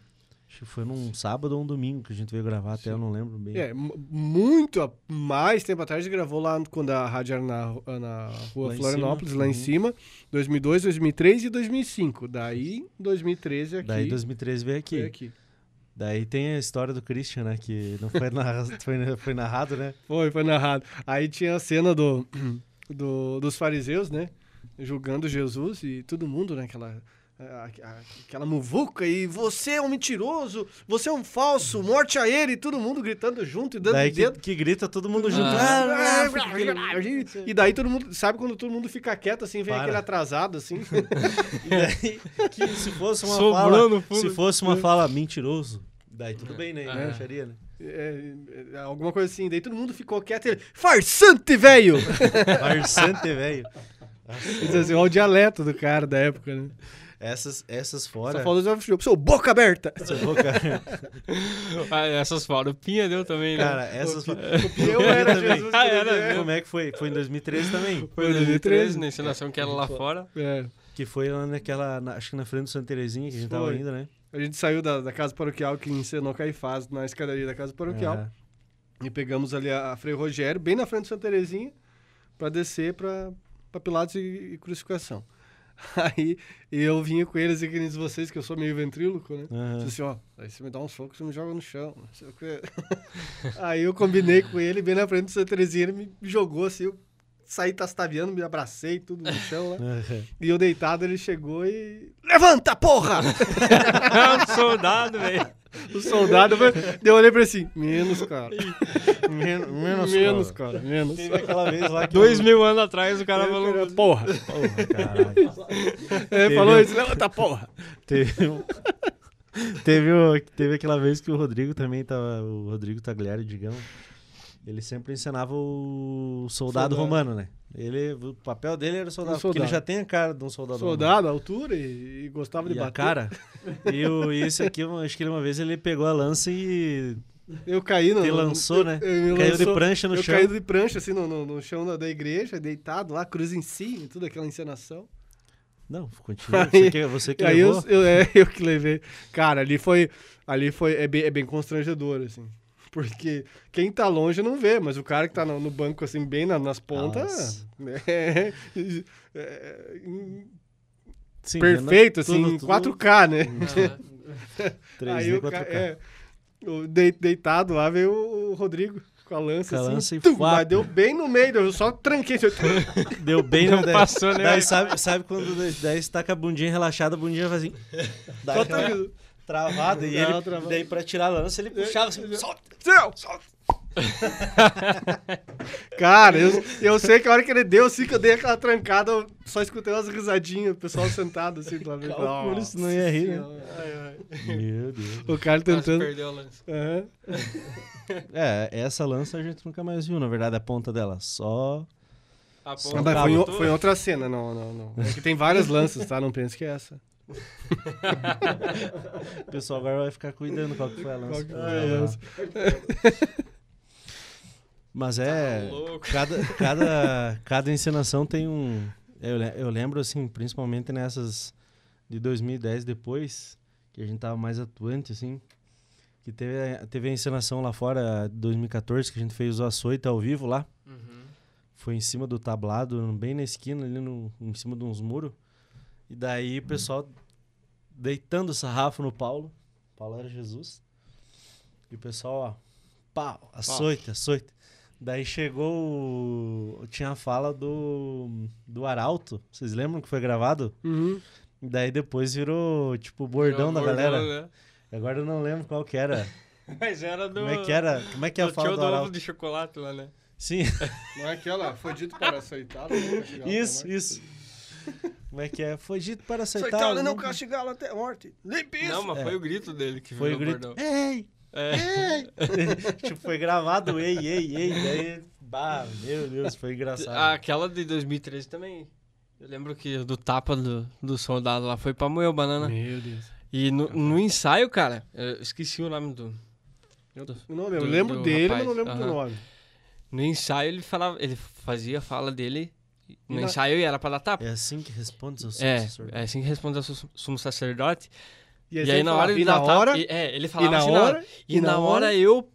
Acho que foi num sábado ou um domingo que a gente veio gravar, até eu não lembro bem. É, muito mais tempo atrás, a gente gravou lá quando a rádio era na, na rua Lá em Florianópolis, cima. lá em Uhum. cima. 2002, 2003 e 2005. Daí, 2013 aqui. Daí 2013 veio aqui. foi aqui. Daí tem a história do Christian, né? Que não foi, narra- foi, foi narrado, né? Foi, foi narrado. Aí tinha a cena do, do- dos fariseus, né? Julgando Jesus e todo mundo, né? Aquela, a- a- aquela muvuca e você é um mentiroso, você é um falso, morte a ele, e todo mundo gritando junto e dando Daí que, dedo. que grita todo mundo junto. Ah. Ah, ah, E daí todo mundo, sabe quando todo mundo fica quieto assim, vem Para. aquele atrasado assim? E daí, que se fosse uma Sobrou fala, no fundo. se fosse uma fala mentiroso, daí tudo bem, né? É. Acharia, né? É, é, alguma coisa assim. Daí todo mundo ficou quieto e ele, farsante, velho! Farsante, velho. Diz assim, olha o dialeto do cara da época, né? Essas, essas Só fora. falou do seu boca aberta! Seu boca- Ah, essas foram. O Pinha deu também, né? Cara, essas fora. Eu era também. Jesus. Ah, era. Como é que foi? Foi em 2013 também. Foi em 2013, na encenação que era lá fora. É. Que foi lá naquela. na- acho que na frente do Santa Terezinha que a gente tava Foi. indo, né? A gente saiu da, da casa paroquial que encenou Caifás na escadaria da casa paroquial. É. E pegamos ali a, a Frei Rogério, bem na frente do Santa Terezinha, pra descer pra, pra Pilatos e, e crucificação. Aí eu vinha com eles e que nem vocês, que eu sou meio ventríloco, né? Aham. Disse assim, ó, aí você me dá um soco, você me joga no chão. não sei o quê. aí eu combinei com ele, bem na frente do Santa Terezinha, ele me jogou assim, eu saí tastaviando, me abracei, tudo no chão lá. Aham. E eu deitado, ele chegou e... Levanta, porra! É um soldado, velho. o soldado, eu olhei pra ele assim, menos, cara. Men- Menos, Menos, cara. cara, menos. Teve aquela vez lá que. Dois eu- mil anos atrás o cara falou. Porra. Porra, caralho. Ele falou isso, levanta, porra. Teve, um- teve, teve aquela vez que o Rodrigo também tava. O Rodrigo Tagliari, digamos. Ele sempre ensinava o soldado, Soldado. romano, né? Ele, o papel dele era soldado, Um porque ele soldado. já tem a cara de um soldado, Soldado, altura e, e gostava romano. de E a bater. cara. E, o, esse aqui, eu acho que ele, uma vez ele pegou a lança e Eu caí no... te lançou, né? eu me Caiu de lançou- prancha no eu chão. caí de prancha, assim, no, no, no chão da, da igreja, deitado lá, cruz em si, e tudo aquela encenação. Não, continua. Aí- Você que, você que aí eu, levou. eu, é, eu que levei. Cara, ali foi. Ali foi. É bem, é bem constrangedor, assim. Porque quem tá longe não vê, mas o cara que tá no, no banco, assim, bem na- nas pontas. Nossa. É, é, Sim, perfeito, tudo- assim, tudo- 4K, né? 3D, aí o 4K. ca- é, deitado lá veio o Rodrigo Com a lança, Com a assim. lança e tum, mas deu bem no meio, eu só tranquei. assim, Deu bem Não no daí, passou, né? Daí sabe, sabe quando daí tá com a bundinha relaxada, a bundinha faz assim. Dá Só travada e ele, travada. daí pra tirar a lança ele puxava assim, solta. Céu! Cara, eu, eu sei que a hora que ele deu, assim que eu dei aquela trancada, eu só escutei umas risadinhas, o pessoal sentado assim do lado. Calcula se não ia rir, né? Ai, ai. Meu Deus. O cara tentando. perdeu a lança. Aham. É, essa lança a gente nunca mais viu, na verdade, a ponta dela. Só. A Ah, ponta mas foi, foi outra cena, não, não, não. É que tem várias lanças, tá? Não pense que é essa. O pessoal agora vai ficar cuidando qual que foi a lança. Qual que foi a lança. Mas é. Tá. Cada, cada, cada encenação tem um. Eu, eu lembro, assim, principalmente nessas de 2010 depois, que a gente tava mais atuante, assim. Que teve, a- teve a encenação lá fora, 2014, que a gente fez o açoite ao vivo lá. Uhum. Foi em cima do tablado, bem na esquina, ali no, em cima de uns muros. E daí o pessoal deitando o sarrafo no Paulo. Paulo era Jesus. E o pessoal, ó, pau, açoite, açoite. Daí chegou. o- Tinha a fala do, do Arauto. Vocês lembram que foi gravado? Uhum. E daí depois virou, tipo, o bordão da Bordão, galera. né? Agora eu não lembro qual que era. Mas era do. Como é que era? Como é que é a do fala do do ovo Arauto? de chocolate lá, né? Sim, Não é aquela, foi dito para aceitar. isso, isso. Como é que é? Foi dito para aceitar. Aceitar, não castigá-lo até a morte. Limpe isso. Não, mas É. foi o grito dele que Foi o grito. bordão. Ei! É. tipo, foi gravado, ei, ei, ei. Daí, bah, meu Deus, foi engraçado. Aquela de 2013 também. Eu lembro que do tapa do, do soldado lá foi pra moer o banana. Meu Deus. E no, no ensaio, cara, eu esqueci o nome do. O nome, eu Do- lembro do dele, rapaz, mas não lembro do aham. nome. No ensaio ele falava, ele fazia a fala dele. No E na- ensaio era pra dar tapa. É assim que responde ao É, sucessor. é assim que responde ao su- sumo sacerdote. E, E, aí, na hora ele e na hora, e- é, ele e falava na assim, hora, e, na hora, hora, eu.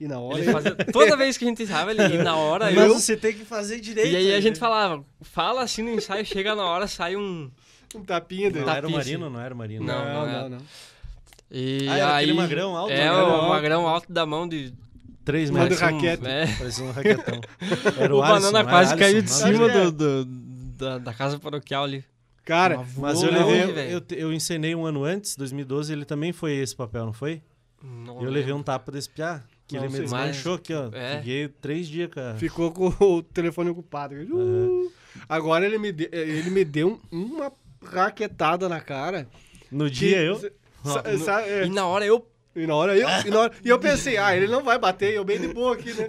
e na hora. Ele fazia, toda vez que a gente ensaiava, ele, e na hora Mas eu. você tem que fazer direito. E aí a né? gente falava, fala assim no ensaio, chega na hora, sai um. Um tapinha dele. Não era o Marino, assim. não era o Marino. Não, não, não, não, não. E Ah, era aí, aquele magrão alto, É, magrão o alto. magrão alto da mão de. Três Manda metros. o raquete. É. Parecia um raquetão. Era O, o, Alisson, banana quase Alisson, caiu de cima do, do- da, da casa paroquial ali. Cara, Mas eu levei. eu, eu encenei um ano antes, 2012, ele também foi esse papel, não foi? Não eu levei um tapa desse piá. Que Não ele me desmanchou aqui, ó. É. Fiquei três dias, cara. ficou com o telefone ocupado. Uh, Agora ele me, de- ele me deu uma raquetada na cara. No que- dia eu. sa- No- sa- é, E na hora eu. E na hora eu, e, na hora- e eu pensei, ah, ele não vai bater, eu bem de boa aqui, né?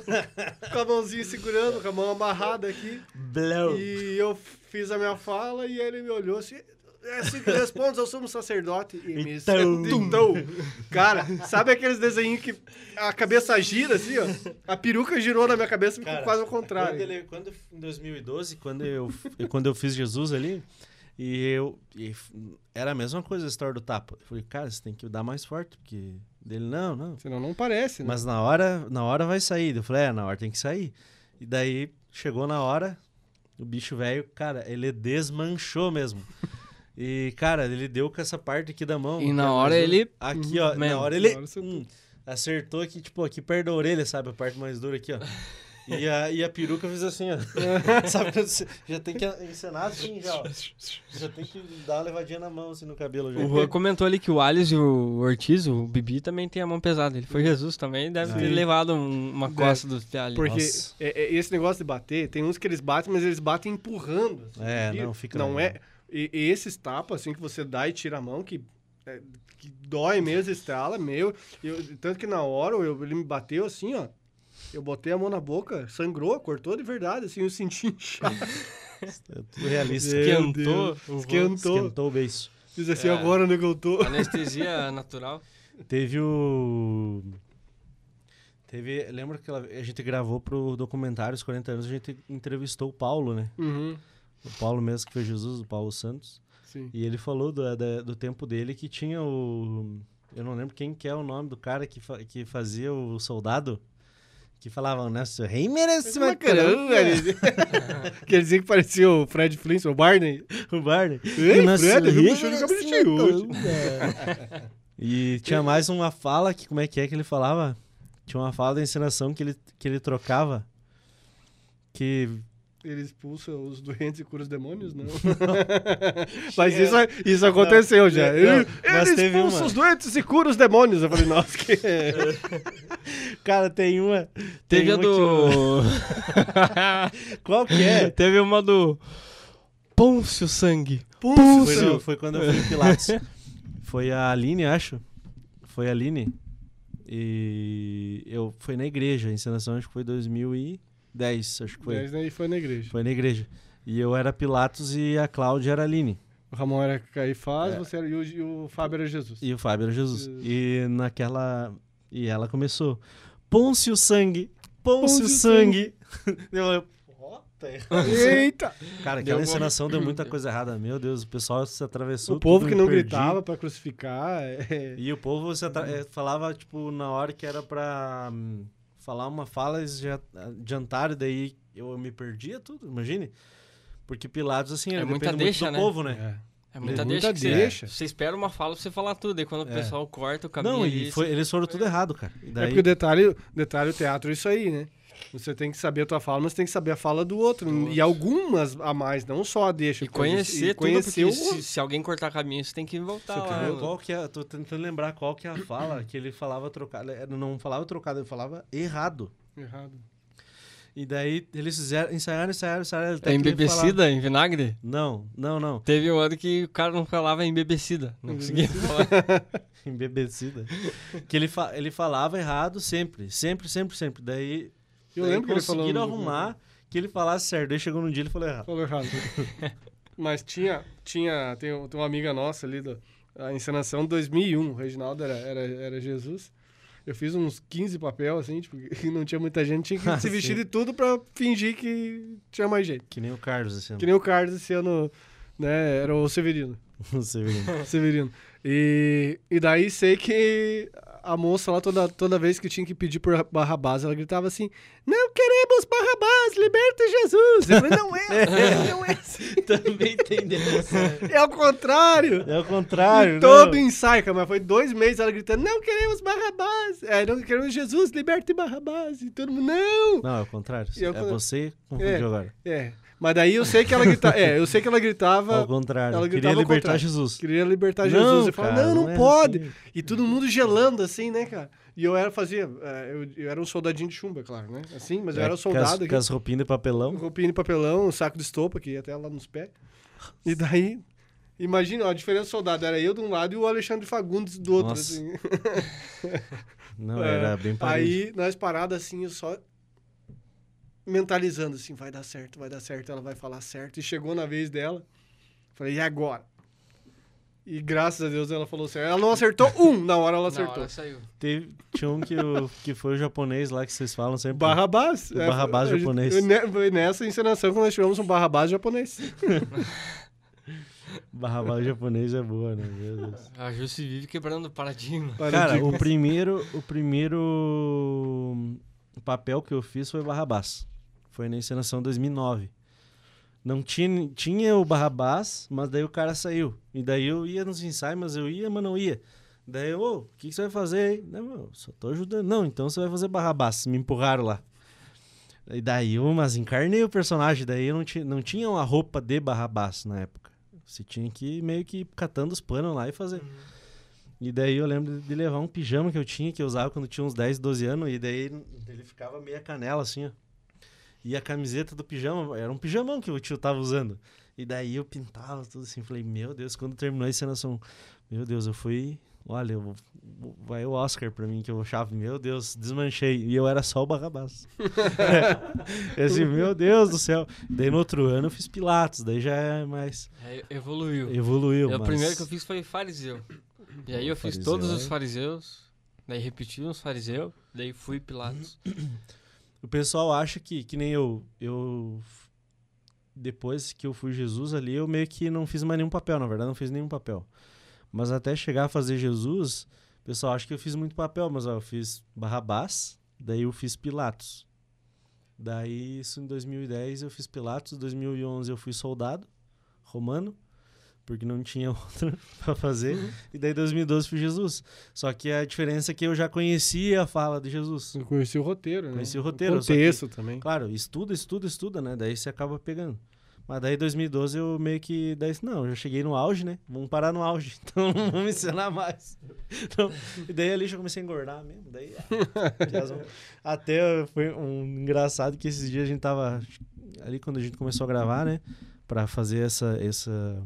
Com a mãozinha segurando, com a mão amarrada aqui. Blow. E eu fiz a minha fala e ele me olhou assim. É assim que responde, eu sou um sacerdote. E me Então. então. Cara, sabe aqueles desenhinhos que a cabeça gira assim, ó? A peruca girou na minha cabeça ficou Cara, quase ao Quando, contrário. ele, quando em 2012, quando eu, quando eu fiz Jesus ali, e eu. e era a mesma coisa a história do tapa. Eu falei, cara, você tem que dar mais forte, porque. Dele, não, não. Senão não parece, né? Mas na hora, na hora vai sair. Eu falei, é, na hora tem que sair. E daí chegou na hora, o bicho velho, cara, ele desmanchou mesmo. E, cara, ele deu com essa parte aqui da mão. E na hora mais ele- Aqui, ó. mesmo. Na hora ele. Na hora acertou. hum, acertou aqui, tipo, aqui perto da orelha, sabe? A parte mais dura aqui, ó. E a, e a peruca fez assim, ó. sabe quando você já tem que encenar assim, já, ó. Já tem que dar uma levadinha na mão, assim, no cabelo já. O Juan comentou ali que o Alice e o Ortiz, o Bibi, também tem a mão pesada. Ele foi Jesus também, deve ter Sim. levado um- uma Deve. costa do ali. Porque é- é esse negócio de bater, tem uns que eles batem, mas eles batem empurrando. assim, É, não, fica Não é. E, e esses tapas, assim, que você dá e tira a mão, que, é, que dói mesmo, estrala, meu. Eu, tanto que na hora eu- ele me bateu assim, ó. Eu botei a mão na boca, sangrou, cortou de verdade, assim, eu senti inchado. É tudo realista. Esquentou. Esquentou. Esquentou o beiço. Fiz assim, É. agora onde é que eu tô? Anestesia natural. Teve o. Teve. Lembra que a gente gravou pro documentário Os 40 anos, a gente entrevistou o Paulo, né? Uhum, O Paulo mesmo que foi Jesus, o Paulo Santos. sim. E ele falou do, da- do tempo dele que tinha o. Eu não lembro quem que é o nome do cara que, fa- que fazia o soldado. Que falavam, né? Seu rei merece uma coroa. ele- Quer dizer que parecia o Fred Flintstone, o Barney. O Barney. Ei, O nosso Fred, rei de merece uma hoje. E tinha mais uma fala que, como é que é que ele falava? tinha uma fala da encenação que ele, que ele trocava. Que. Ele expulsa os doentes e cura os demônios? Não. mas isso, isso aconteceu já. Não, ele mas ele teve expulsa uma. os doentes e cura os demônios. Eu falei, nossa, que. Cara, tem uma. Teve tem a uma que do. Qual que é? Teve uma do. Pôncio Sangue. Foi, Pôncio. não, foi quando eu fui em Pilatos. foi a Aline, acho. Foi a Aline. E eu foi na igreja, a encenação acho que foi 2010, acho que foi. Mas daí foi na igreja. Foi na igreja. E eu era Pilatos e a Cláudia era Aline. O Ramon era Caifás É. você era, e, o, e o Fábio era Jesus. E o Fábio era Jesus. Jesus. E naquela. E ela começou. Pôncio sangue! Pôncio Pôncio sangue! eu falei, "Puta, Eita! Cara, Deu aquela bom. encenação deu muita coisa errada. Meu Deus, o pessoal se atravessou. O povo que não perdi. gritava pra crucificar. é- E o povo se atra- eh, falava, tipo, na hora que era pra hum, falar uma fala, eles já adiantaram, daí eu me perdia tudo, imagine. Porque Pilatos, assim, É ele muita depende deixa, muito né? do povo, né? É. É muita Muita deixa que você, você espera uma fala pra você falar tudo. Aí quando o É. pessoal corta o caminho Não, ali, e foi- eles foram tudo errado, cara. E É daí, porque o detalhe, o detalhe do teatro é isso aí, né? Você tem que saber a tua fala, mas tem que saber a fala do outro. Do E algumas a mais, não só a deixa. E conhecer e tudo, conhecer porque o se, se alguém cortar caminho, você tem que voltar Você lá. qual que é? Tô tentando lembrar qual que é a fala que ele falava trocado. Ele não falava trocado, ele falava errado. Errado. E daí eles fizeram, ensaiaram, ensaiaram, ensaiaram. até É embebecida em vinagre? Não, não, não. Teve um ano que o cara não falava embebecida. Não conseguia falar. Embebecida. que ele, fa ele falava errado sempre. Sempre, sempre, sempre. Daí, Eu lembro que ele falou. conseguiram arrumar que ele falasse certo. Daí chegou num dia e ele falou errado. Falou errado. Mas tinha, tinha tem, tem uma amiga nossa ali, da, a encenação 2001, o Reginaldo era, era, era Jesus. Eu fiz uns 15 papel, assim, tipo, e não tinha muita gente, tinha que Ah, se vestir sim. de tudo pra fingir que tinha mais gente. Que nem o Carlos esse ano. Que nem o Carlos esse ano, né, era o Severino. Você viu? Severino. E, e daí sei que a moça lá, toda, toda vez que tinha que pedir por Barrabás, ela gritava assim: Não queremos Barrabás, liberta Jesus! Eu falei, não é, não é assim. Também tem dessa. É o contrário. É o contrário, Todo né? ensaio, mas foi dois meses ela gritando: Não queremos Barrabás! É, não queremos Jesus, liberte Barrabás! E todo mundo, não! Não, é o contrário. É falei- você confundiu É. agora. É. Mas daí eu sei que ela gritava. É, eu sei que ela gritava. Ao contrário. ela Queria gritava ao libertar contrário. Jesus. Queria libertar Não, Jesus. Eu falava, cara, não, não, não é pode. assim. E todo mundo gelando, assim, né, cara? E eu era, fazia. é, Eu, eu era um soldadinho de chumba, claro, né? Assim, mas eu É, era com as- soldado Com as roupinhas de papelão. Roupinha de papelão, um saco de estopa, que ia até lá nos pés. E daí. Imagina, ó, a diferença do soldado. Era eu de um lado e o Alexandre Fagundes do outro, Nossa. assim. Não, É, era bem parecido. Aí, nós paradas assim, eu só mentalizando assim, vai dar certo, vai dar certo, ela vai falar certo. E chegou na vez dela, falei, e agora? E graças a Deus ela falou certo. Ela não acertou um, na hora ela Na acertou. hora saiu. Teve, tinha um que, o, que foi o japonês lá que vocês falam sempre. Barrabás. O Barrabás foi- a gente- japonês. Foi nessa encenação que nós tivemos um Barrabás japonês. Barrabás japonês é boa, né? Meu Deus. A Ju se vive quebrando paradigma. Cara, o primeiro, o primeiro papel que eu fiz foi Barrabás. Foi na encenação 2009. Não tinha, tinha o Barrabás, mas daí o cara saiu. E daí eu ia nos ensaios, mas eu ia, mas não ia. Daí eu, ô, o que, que você vai fazer aí? Não, meu, só tô ajudando. Não, então você vai fazer Barrabás. Me empurraram lá. E daí eu, mas encarnei o personagem. Daí eu não, tinha não tinha uma roupa de Barrabás na época. Você tinha que ir meio que ir catando os panos lá e fazer. E daí eu lembro de levar um pijama que eu tinha, que eu usava quando tinha uns 10, 12 anos, e daí ele ficava meia canela assim, ó. E a camiseta do pijama, era um pijamão que o tio tava usando. E daí eu pintava tudo assim, falei, meu Deus, quando terminou a encenação, meu Deus, eu fui, olha, eu, vai o Oscar pra mim, que eu achava, meu Deus, desmanchei. E eu era só o Barrabás. Eu assim, meu Deus do céu. Daí no outro ano eu fiz Pilatos, daí já é mais, É, evoluiu. evoluiu. É, O mas- primeiro que eu fiz foi fariseu. E aí eu fiz Fariseu, todos é. os fariseus, daí repeti uns fariseus, daí fui Pilatos. O pessoal acha que, que nem eu, eu. Depois que eu fui Jesus ali, eu meio que não fiz mais nenhum papel, na verdade, não fiz nenhum papel. Mas até chegar a fazer Jesus, o pessoal acha que eu fiz muito papel, mas ó, eu fiz Barrabás, daí eu fiz Pilatos. Daí, isso em 2010 eu fiz Pilatos, em 2011 eu fui soldado romano, porque não tinha outra pra fazer. E daí, em 2012, fui Jesus. Só que a diferença é que eu já conhecia a fala de Jesus. Eu conheci o roteiro, né? Conheci o roteiro, só contexto também. Claro, estuda, estuda, estuda, né? Daí você acaba pegando. Mas daí, em 2012, eu meio que. Daí, não, eu já cheguei no auge, né? Vamos parar no auge. Então, não vamos ensinar mais. Então, e daí ali já comecei a engordar mesmo. Daí, ah, até foi um engraçado que esses dias a gente tava. Ali quando a gente começou a gravar, né? Pra fazer essa. essa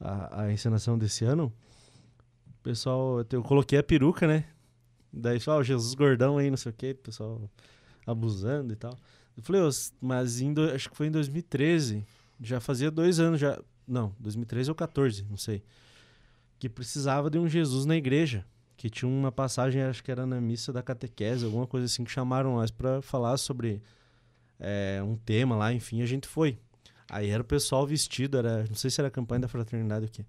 a, a encenação desse ano. O pessoal. Eu coloquei a peruca, né? Daí só, o Jesus gordão aí, não sei o que, pessoal abusando e tal. Eu falei, "Ô, mas em do- acho que foi em 2013, já fazia dois anos já. Não, 2013 ou 14, não sei. Que precisava de um Jesus na igreja. Que tinha uma passagem, acho que era na missa da catequese, alguma coisa assim, que chamaram nós pra falar sobre é, um tema lá, enfim, a gente foi. Aí era o pessoal vestido, era, não sei se era a campanha da fraternidade ou o quê.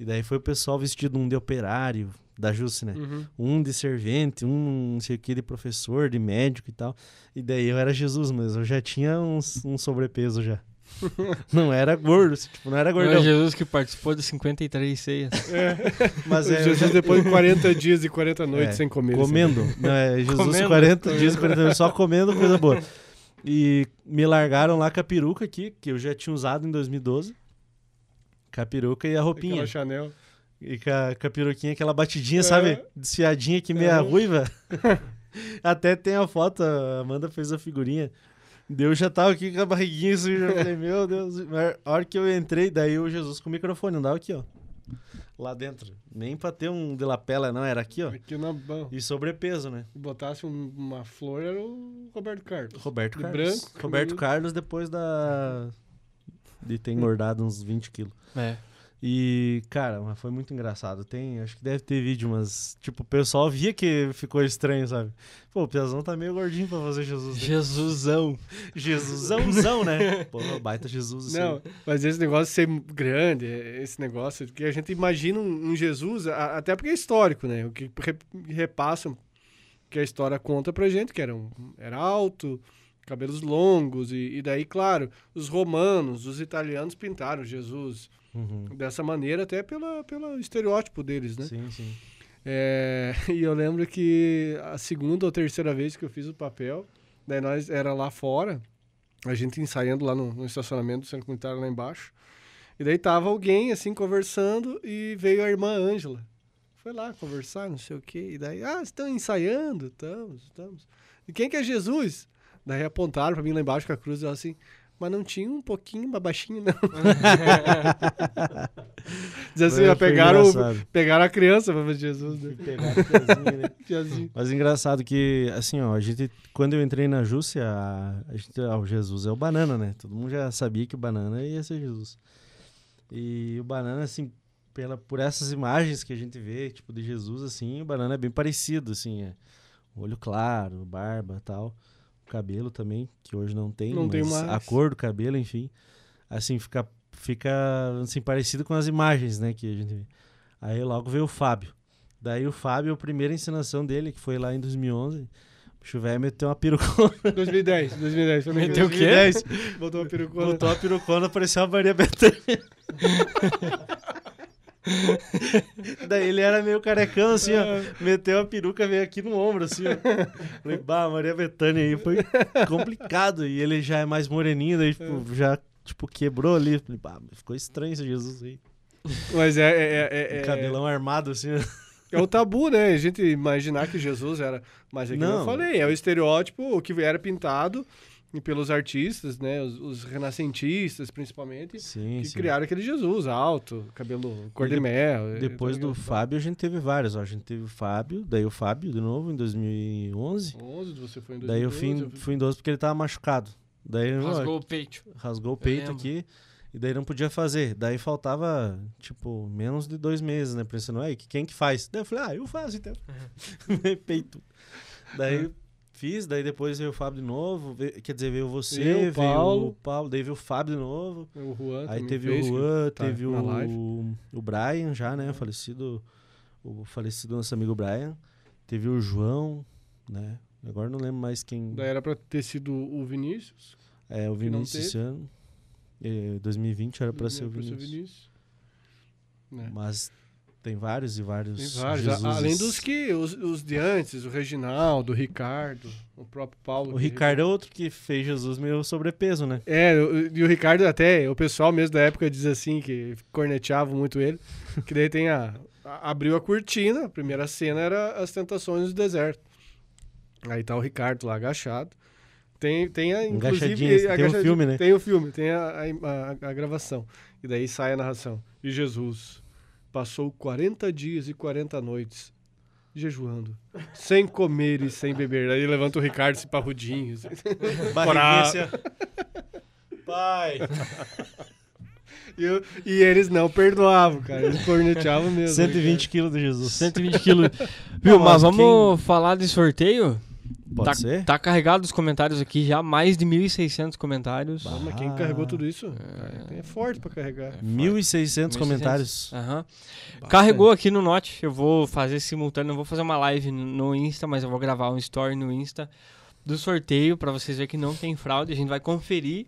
E daí foi o pessoal vestido, um de operário, da Jusce, né? Uhum. um de servente, um não sei o que de professor, de médico e tal. E daí eu era Jesus, mas eu já tinha uns, um sobrepeso já. não era gordo, assim, tipo, não era Não é gordão. Jesus que participou de 53 ceias. Mas é, Jesus já, depois de 40 dias e 40 noites É, sem comer. assim. comendo. Não, é Jesus Comendo. 40 dias, 40 anos, só comendo coisa boa. E me largaram lá com a peruca aqui, que eu já tinha usado em 2012. Com a peruca e a roupinha. Aquela Chanel. E com a, com a peruquinha, aquela batidinha, É. sabe? Desfiadinha que meia É. ruiva. Até tem a foto, a Amanda fez a figurinha. Eu já tava aqui com a barriguinha assim, eu falei, meu Deus. A hora que eu entrei, daí o Jesus com o microfone, andava aqui, ó. Lá dentro. Nem pra ter um de lapela, não, era aqui, ó. Aqui na bom, E sobrepeso, né? Se botasse um- uma flor, era o Roberto Carlos. Roberto De Carlos. branco, Roberto. Carlos depois da. de ter engordado uns 20 quilos. É. E, cara, mas foi muito engraçado. Tem, acho que deve ter vídeo, mas, tipo, o pessoal via que ficou estranho, sabe? Pô, o Piazão tá meio gordinho pra fazer Jesus. né? Jesusão. Jesusãozão, né? Pô, baita Jesus. assim. Não, mas esse negócio de ser grande, esse negócio que a gente imagina um, Jesus, até porque é histórico, né? O que re- repassam que a história conta pra gente, que era, um, era alto, cabelos longos, e, e daí, claro, os romanos, os italianos pintaram Jesus Uhum. dessa maneira, até pela, pelo estereótipo deles, né? Sim, sim. É, e eu lembro que a segunda ou terceira vez que eu fiz o papel, daí nós era lá fora, a gente ensaiando lá no, no estacionamento do centro comunitário lá embaixo. E daí tava alguém assim conversando e veio a irmã Ângela. Foi lá conversar, não sei o quê. E daí, ah, estão ensaiando? Estamos, estamos. E quem que é Jesus? Daí apontaram pra mim lá embaixo com a cruz e assim, mas não tinha um pouquinho mais baixinho, não. Diz assim, Foi- ó, foi pegaram, engraçado. pegaram a criança pra ver Jesus, né? Pegaram né? Mas engraçado que, assim, ó, a gente, quando eu entrei na Jússia, a, a gente, ah, o Jesus é o Banana, né? Todo mundo já sabia que o Banana ia ser Jesus. E o Banana, assim, pela, por essas imagens que a gente vê, tipo, de Jesus, assim, o Banana é bem parecido, assim, é olho claro, barba tal, cabelo também, que hoje não tem, Não tem mais. a cor do cabelo, enfim, assim, fica, fica, assim, parecido com as imagens, né, que a gente vê. Aí logo veio o Fábio. Daí o Fábio, a primeira encenação dele, que foi lá em 2011, o bicho velho meteu uma perucona. 2010, 2010. foi Meteu o quê? 2010. Botou uma perucona. Botou a perucona, parecia uma Maria Bethânia. Daí ele era meio carecão, assim, ó. Meteu a peruca, veio aqui no ombro, assim, ó. Falei, bah, Maria Bethânia aí foi complicado. E ele já é mais moreninho, daí, tipo, já, tipo, quebrou ali. Falei, bah, ficou estranho esse Jesus aí. Mas é, é, é, é, Cabelão armado, assim, ó. é o tabu, né? A gente imaginar que Jesus era. Mas é que Não. eu falei, é o estereótipo o que era pintado pelos artistas, né? Os, os renascentistas, principalmente, Sim, que sim. criaram aquele Jesus alto, cabelo cor de mel. Depois do Fábio, a gente teve vários. Ó. A gente teve o Fábio, daí o Fábio de novo, em 2011. 11, você foi em 2012. Daí eu fui, em- fui em 12 porque ele tava machucado. Daí ó, Rasgou o peito. rasgou o peito aqui e daí não podia fazer. Daí faltava, tipo, menos de dois meses, né? Pensando, aí, quem que faz? Daí eu falei, ah, eu faço então. peito. Daí fiz, daí depois veio o Fábio de novo, veio- quer dizer, veio você, Eu, veio Paulo. o Paulo, daí veio o Fábio de novo. O Juan Aí teve fez, o Juan, tá teve o, o Brian já, né? O falecido, o falecido nosso amigo Brian. Teve o João, né? Agora não lembro mais quem. Daí era pra ter sido o Vinícius. É, o Vinícius esse ano. É, 2020 era pra ser o Pra Vinícius. Vinícius. né? Mas tem vários e vários. Tem vários. A- Jesuses. Além dos que os, os de antes, o Reginaldo, o Ricardo, o próprio Paulo. O Ricardo é outro que fez Jesus meio sobrepeso, né? É, o- e o Ricardo até, o pessoal mesmo da época diz assim, que corneteava muito ele, que daí tem a, a- abriu a cortina, a primeira cena era as tentações do deserto. Aí tá o Ricardo lá agachado. Tem, tem a, inclusive... Engaixadinho, tem o filme, né? Tem o filme, tem a, a- a- a gravação. E daí sai a narração. E Jesus passou 40 dias e 40 noites jejuando, sem comer e sem beber. Aí levanta o Ricardo esse parrudinho. assim. Pai! E, eu- e eles não perdoavam, cara. Eles corneteavam mesmo. 120 quilos de Jesus. 120 quilos. Viu, mas mas vamos falar de sorteio? Pode tá, ser? tá carregado os comentários aqui já, mais de 1.600 comentários. Bah, mas quem carregou tudo isso? Cara, É forte pra carregar. 1.600 comentários. Aham. Bastante. Carregou aqui no Note. Eu vou fazer simultâneo. Não vou fazer uma live no- Insta, mas eu vou gravar um story no Insta do sorteio pra vocês verem que não tem fraude. A gente vai conferir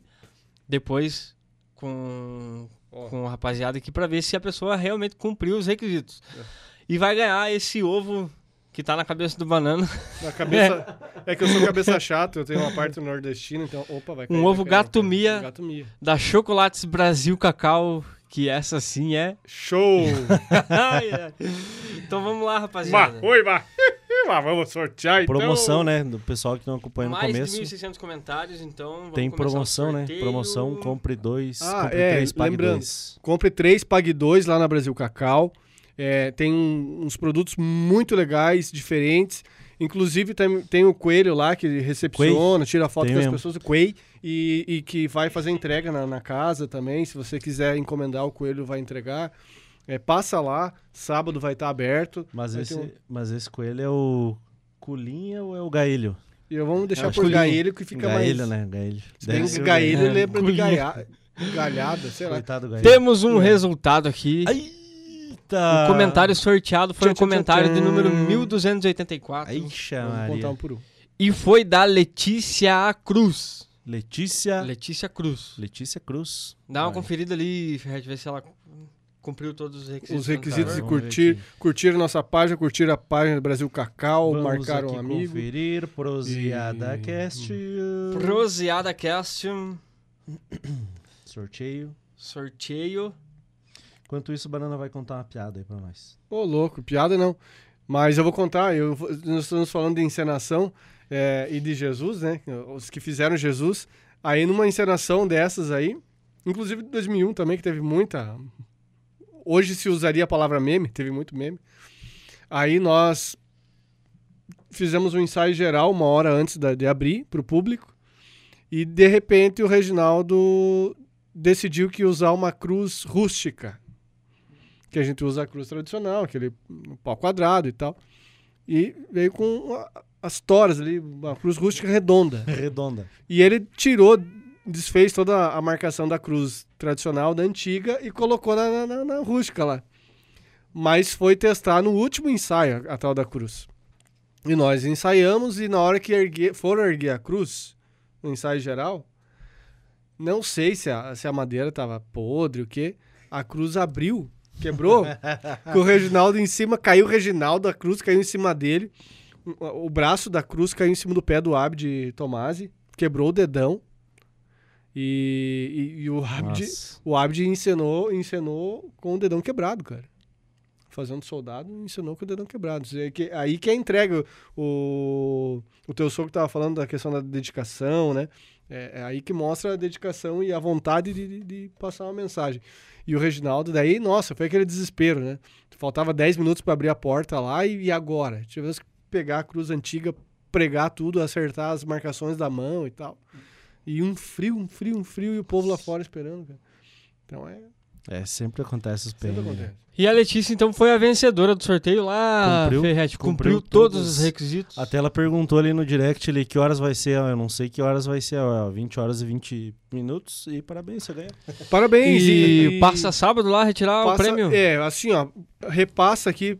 depois com, com a rapaziada aqui pra ver se a pessoa realmente cumpriu os requisitos. É. E vai ganhar esse ovo que tá na cabeça do banana. Na cabeça. É. que eu sou cabeça chata, eu tenho uma parte nordestina, então. Opa, vai cair, Um ovo vai cair, gato mia. Gato mia. da Chocolates Brasil Cacau, que essa sim é. Show! Então vamos lá, rapaziada. oi, mas. Mas vamos sortear então. Promoção, né? Do pessoal que não acompanha no Mais começo. de 1.600 comentários, então vamos Tem promoção, né? Promoção, compre dois, Ah, compre é, três, pague lembrando. dois. Compre três, pague dois lá na Brasil Cacau. É, tem um- uns produtos muito legais, diferentes. Inclusive tem, tem o coelho lá que recepciona, tira foto Tem com as mesmo. pessoas, o Quay, e, e que vai fazer entrega na, na casa também. Se você quiser encomendar, o coelho vai entregar. É, passa lá, sábado vai estar aberto. Mas esse, um- mas esse coelho é o Culinha ou é o Gaelho? E eu vamos deixar por gaelho que fica Gaelho, mais... né? Gaelho. O gaelho É, lembra de galhada, sei lá. Coitado do Gaelho. Temos um É. resultado aqui. Eita! O comentário sorteado foi Tchan, o comentário de número 1284. Aixa Vamos contar um por um. E foi da Letícia Cruz. Letícia... Letícia Cruz. Letícia Cruz. Dá uma Vai. conferida ali, Ferret, ver se ela cumpriu todos os requisitos. Os requisitos e ver curtir, aqui. curtir nossa página, curtir a página do Brasil Cacau, Vamos marcar um amigo. conferir. Proseada E- Cast. Proseada Cast, Sorteio. sorteio. Enquanto isso, o Banana vai contar uma piada aí pra nós. Ô, louco, piada não. Mas eu vou contar, eu, nós estamos falando de encenação é, e de Jesus, né? Os que fizeram Jesus. Aí numa encenação dessas aí, inclusive de 2001 também, que teve muita... Hoje se usaria a palavra meme, teve muito meme. Aí nós fizemos um ensaio geral uma hora antes da- de abrir para o público. E de repente o Reginaldo decidiu que ia usar uma cruz rústica. Que a gente usa a cruz tradicional, aquele pau quadrado e tal. E veio com as toras ali, uma cruz rústica redonda. Redonda. E ele tirou, desfez toda a marcação da cruz tradicional da antiga e colocou na, na- na- rústica lá. Mas foi testar no último ensaio a, tal da cruz. E nós ensaiamos e na hora que erguer, foram erguer a cruz, no ensaio geral, não sei se a, se a madeira estava podre, o quê, a cruz abriu, quebrou, com o Reginaldo em cima, caiu o Reginaldo, a cruz caiu em cima dele, o, braço da cruz caiu em cima do pé do Abde Tomasi, quebrou o dedão, e, e, e o Abde, Nossa. o Abde encenou, encenou com o dedão quebrado, cara. Fazendo soldado, ensinou com o dedão quebrado. Aí que, aí que é entrega. O, o teu sogro tava falando da questão da dedicação, né? É, é aí que mostra a dedicação e a vontade de, de- de passar uma mensagem. E o Reginaldo, daí, nossa, foi aquele desespero, né? Faltava 10 minutos para abrir a porta lá e, e agora? Tivemos que pegar a cruz antiga, pregar tudo, acertar as marcações da mão e tal. E um frio, um frio, um frio e o povo lá fora esperando, cara. Então é. É, sempre acontece os perrengues. acontece. E a Letícia, então, foi a vencedora do sorteio lá, Cumpriu- Ferret. Cumpriu, cumpriu todos todos. os requisitos. Até ela perguntou ali no direct ali que horas vai ser. ó, Eu não sei que horas vai ser. Ó, 20 horas e 20 minutos. E parabéns, você ganhou. Parabéns! E, passa sábado lá retirar o passa- prêmio. É, assim, ó, repassa aqui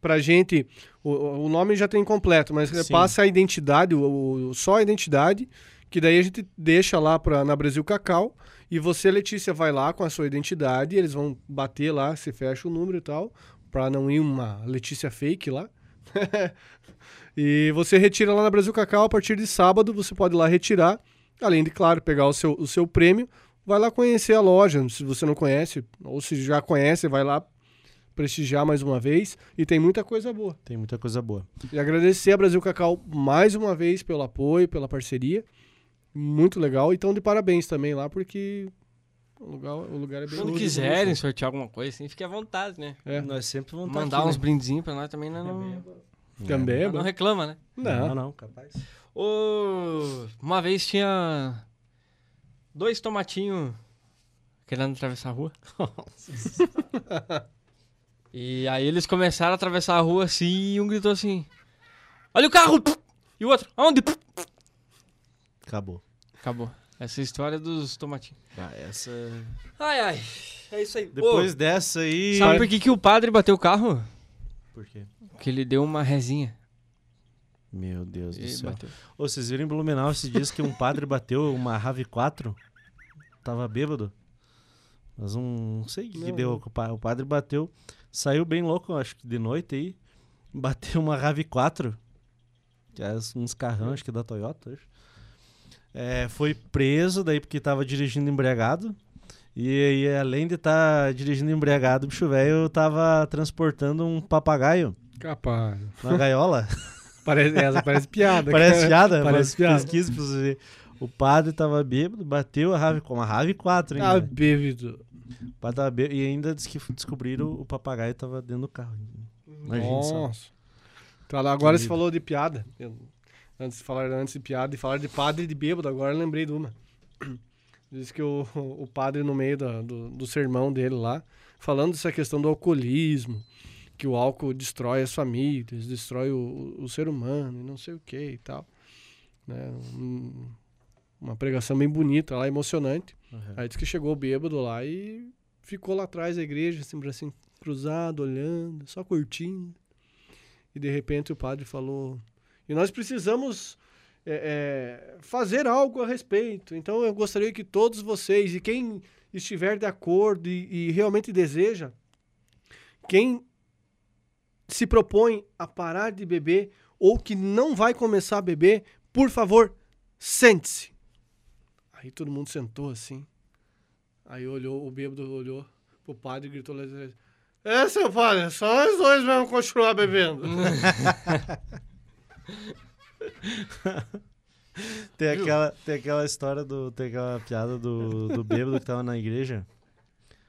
pra gente. O, o nome já tem completo, mas Sim. repassa a identidade, o, o- só a identidade, que daí a gente deixa lá pra, na Brasil Cacau E você, Letícia, vai lá com a sua identidade, eles vão bater lá, você fecha o número e tal, pra não ir uma Letícia fake lá. e você retira lá na Brasil Cacau a partir de sábado, você pode ir lá retirar, além de, claro, pegar o seu, o seu prêmio. Vai lá conhecer a loja, se você não conhece, ou se já conhece, vai lá prestigiar mais uma vez. E tem muita coisa boa. Tem muita coisa boa. E agradecer a Brasil Cacau mais uma vez pelo apoio, pela parceria. Muito legal. E estão de parabéns também lá, porque o lugar, o lugar é bem Quando lúdico, quiserem né? sortear alguma coisa, assim, fique à vontade, né? É. Nós sempre vamos Mandar estar uns aqui, brindezinhos pra nós também, né? Não, Também é não bom. reclama, né? né? Não, Não. não, capaz. Uma vez tinha dois tomatinhos querendo atravessar a rua. e aí eles começaram a atravessar a rua assim e um gritou assim: Olha o carro! E o outro, aonde? Acabou. Acabou. Essa é a história dos tomatinhos. Ah, essa... Ai, ai. É isso aí. Depois dessa aí... Sabe por que, que o padre bateu o carro? Por quê? Porque ele deu uma rezinha. Meu Deus do E céu. bateu. Ô, vocês viram em Blumenau esses dias que um padre bateu uma Rave 4? Tava bêbado. Mas um, não sei o que, que deu. O pa- o padre bateu, saiu bem louco, acho que de noite aí. Bateu uma Rave 4. Que é uns carrão, acho que da Toyota. acho. É, foi preso daí porque tava dirigindo embriagado. E aí, além de estar dirigindo embriagado, o bicho velho tava transportando um papagaio Capaz. na gaiola. Parece, essa parece piada. Parece cara. piada, Parece piada. pesquisa pra você ver. O padre tava bêbado, bateu a Rave com uma Rave 4 ainda. Ah, bêbado. Tava bêbado, e ainda disse que descobriram o papagaio tava dentro do carro. Imagina só. Nossa. Tá lá, agora você Querido. falou de piada. Eu- antes de falar antes de piada e falar de padre e de bêbado, agora lembrei de uma. Diz que o, o padre, no meio da- do, do sermão dele lá, falando dessa questão do alcoolismo, que o álcool destrói as famílias, destrói o, o ser humano e não sei o que e tal. Né? Um- uma pregação bem bonita lá, emocionante. Uhum. Aí disse que chegou o bêbado lá e ficou lá atrás da igreja, assim, bracinho cruzado, olhando, só curtindo. E de repente o padre falou: E nós precisamos é, é, fazer algo a respeito. Então eu gostaria que todos vocês, e quem estiver de acordo e, e realmente deseja, quem se propõe a parar de beber ou que não vai começar a beber, por favor, sente-se. Aí todo mundo sentou assim. Aí olhou, o bêbado olhou pro padre e gritou lá. É, seu padre, só nós dois mesmo continuar bebendo. Tem aquela, tem aquela história do. Tem aquela piada do, do bêbado que tava na igreja.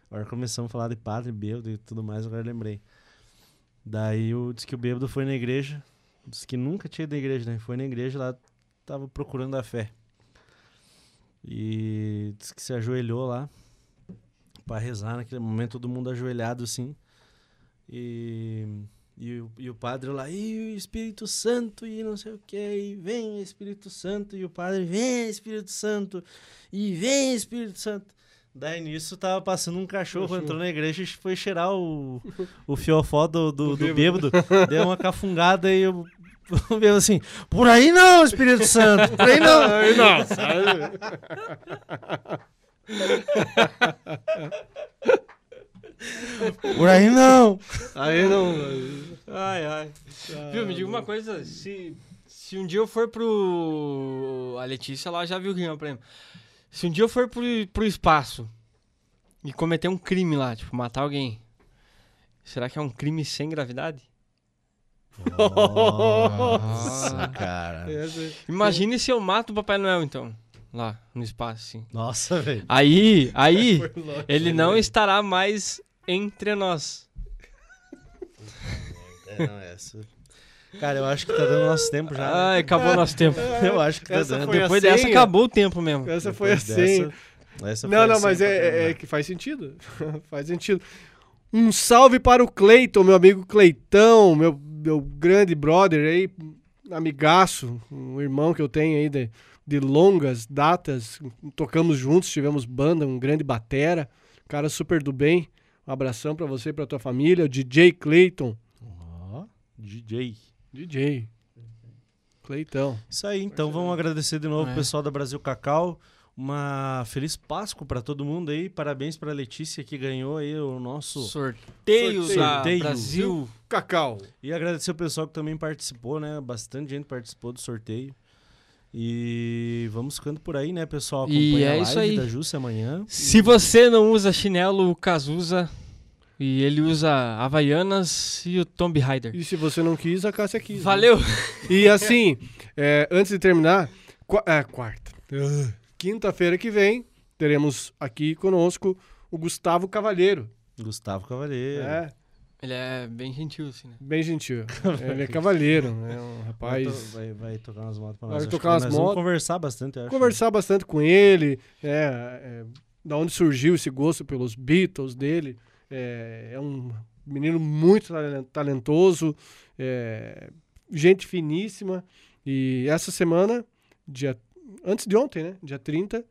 Agora começamos a falar de padre, bêbado e tudo mais, agora eu lembrei. Daí o, disse que o bêbado foi na igreja. Disse que nunca tinha ido na igreja, né? Foi na igreja lá, tava procurando a fé. E disse que se ajoelhou lá pra rezar naquele momento, todo mundo ajoelhado assim. E, e, o, e o padre lá, e o Espírito Santo, e não sei o que, e vem Espírito Santo, e o padre, vem Espírito Santo, e vem Espírito Santo. Daí nisso tava passando um cachorro, Cachorro. entrou na igreja e foi cheirar o, o fiofó do, do, Do do bêbado. Deu uma cafungada e eu. O bêbado assim, por aí não, Espírito Santo, por aí não. Aí não. Por aí não. Aí não. Ai, ai. Viu, me diga uma coisa, se, se um dia eu for pro... A Letícia lá já viu o que é prêmio. Se um dia eu for pro, pro espaço e cometer um crime lá, tipo, matar alguém, será que é um crime sem gravidade? Nossa, cara. Imagine se eu mato o Papai Noel, então, lá no espaço, assim. Nossa, velho. Aí, aí, longe. ele não estará mais entre nós. É, não, essa. Cara, eu acho que tá dando nosso tempo já. né? Ai, acabou nosso tempo. Eu acho que tá dando. Depois dessa, senha. acabou o tempo mesmo. Essa foi Depois assim. dessa- essa Não, foi não, assim mas é, é- é que faz sentido. faz sentido. Um salve para o Cleiton, meu amigo Cleitão, meu, meu grande brother aí, amigaço, um irmão que eu tenho aí de, de longas datas. Tocamos juntos, tivemos banda, um grande batera, cara super do bem. Um abração para você e para tua família, o DJ Cleiton. Ó, DJ. DJ. Cleitão. Isso aí, então vamos agradecer de novo É. o pessoal da Brasil Cacau. uma feliz Páscoa para todo mundo aí. Parabéns para Letícia que ganhou aí o nosso sorteio, sorteio. da Sorteio. Brasil. Cacau. E agradecer o pessoal que também participou, né? Bastante gente participou do sorteio. E vamos ficando por aí, né, pessoal? E Acompanha é a isso live aí. da Júcia amanhã. Se você não usa chinelo, o Cas usa. E ele usa Havaianas e o Tomb Raider. E se você não quis, a Cássia quis. né? Valeu! E assim, é, antes de terminar, qua- é, quarta. Ah, Quinta-feira que vem, teremos aqui conosco o Gustavo Cavalheiro. Gustavo Cavaleiro. É, Ele é bem gentil, assim, né? bem gentil. Ele é cavalheiro, é um Vai, rapaz. to- vai, vai tocar umas motos pra Vai nós. Acho tocar umas motos. Vamos conversar bastante, eu acho. Conversar bastante com ele, é, é, da onde surgiu esse gosto pelos Beatles dele. É, é um menino muito talen- talentoso, é, gente finíssima. E essa semana, dia, antes de ontem, né? Dia 30,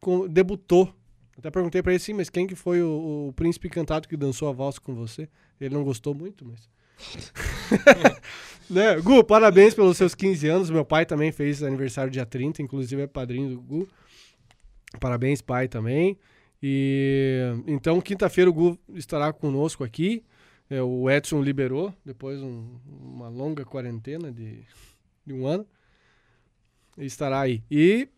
com- debutou. Até perguntei pra ele assim, mas quem que foi o, o príncipe encantado que dançou a valsa com você? Ele não gostou muito, mas. né? Gu, parabéns pelos seus 15 anos. Meu pai também fez aniversário dia 30, inclusive é padrinho do Gu. Parabéns, pai, também. E então, quinta-feira o Gu estará conosco aqui. É, o Edson liberou, depois um- uma longa quarentena de, de um ano. Estará aí. E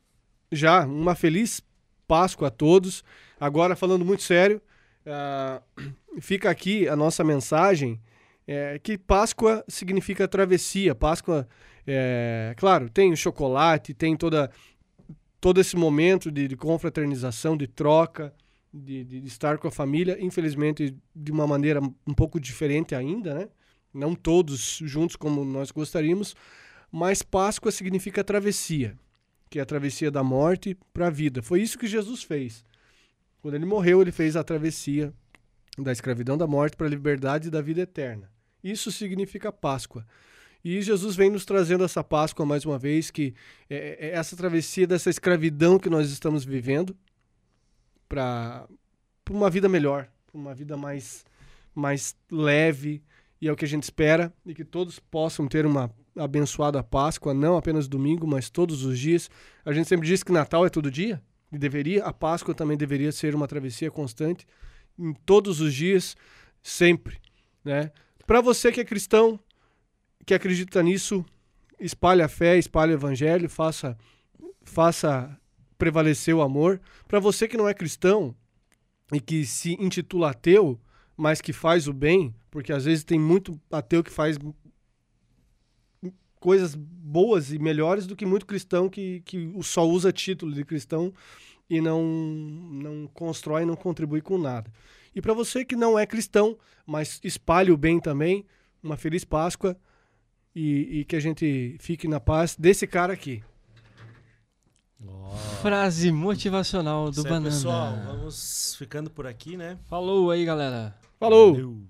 já uma feliz Páscoa a todos. Agora, falando muito sério, ah, fica aqui a nossa mensagem é, que Páscoa significa travessia. Páscoa, é, claro, tem o chocolate, tem toda, todo esse momento de, de confraternização, de troca, de, de estar com a família. Infelizmente, de uma maneira um pouco diferente ainda, né? Não todos juntos como nós gostaríamos, mas Páscoa significa travessia, que é a travessia da morte para a vida. Foi isso que Jesus fez. Quando ele morreu, ele fez a travessia da escravidão da morte para a liberdade da vida eterna. Isso significa Páscoa. E Jesus vem nos trazendo essa Páscoa mais uma vez, que é, é essa travessia dessa escravidão que nós estamos vivendo para uma vida melhor, pra uma vida mais, mais leve, e é o que a gente espera, e que todos possam ter uma abençoada Páscoa, não apenas domingo, mas todos os dias. A gente sempre diz que Natal é todo dia, e deveria, a Páscoa também deveria ser uma travessia constante, em todos os dias, sempre, né? Para você que é cristão, que acredita nisso, espalhe a fé, espalhe o evangelho, faça faça prevalecer o amor. Para você que não é cristão e que se intitula ateu, mas que faz o bem, porque às vezes tem muito ateu que faz coisas boas e melhores do que muito cristão que, que só usa título de cristão e não, não constrói, não contribui com nada. E para você que não é cristão, mas espalhe o bem também, uma feliz Páscoa e, e que a gente fique na paz desse cara aqui. Ó. Frase motivacional do aí, Banana. pessoal, vamos ficando por aqui, né? Falou aí, galera. Falou! Valeu.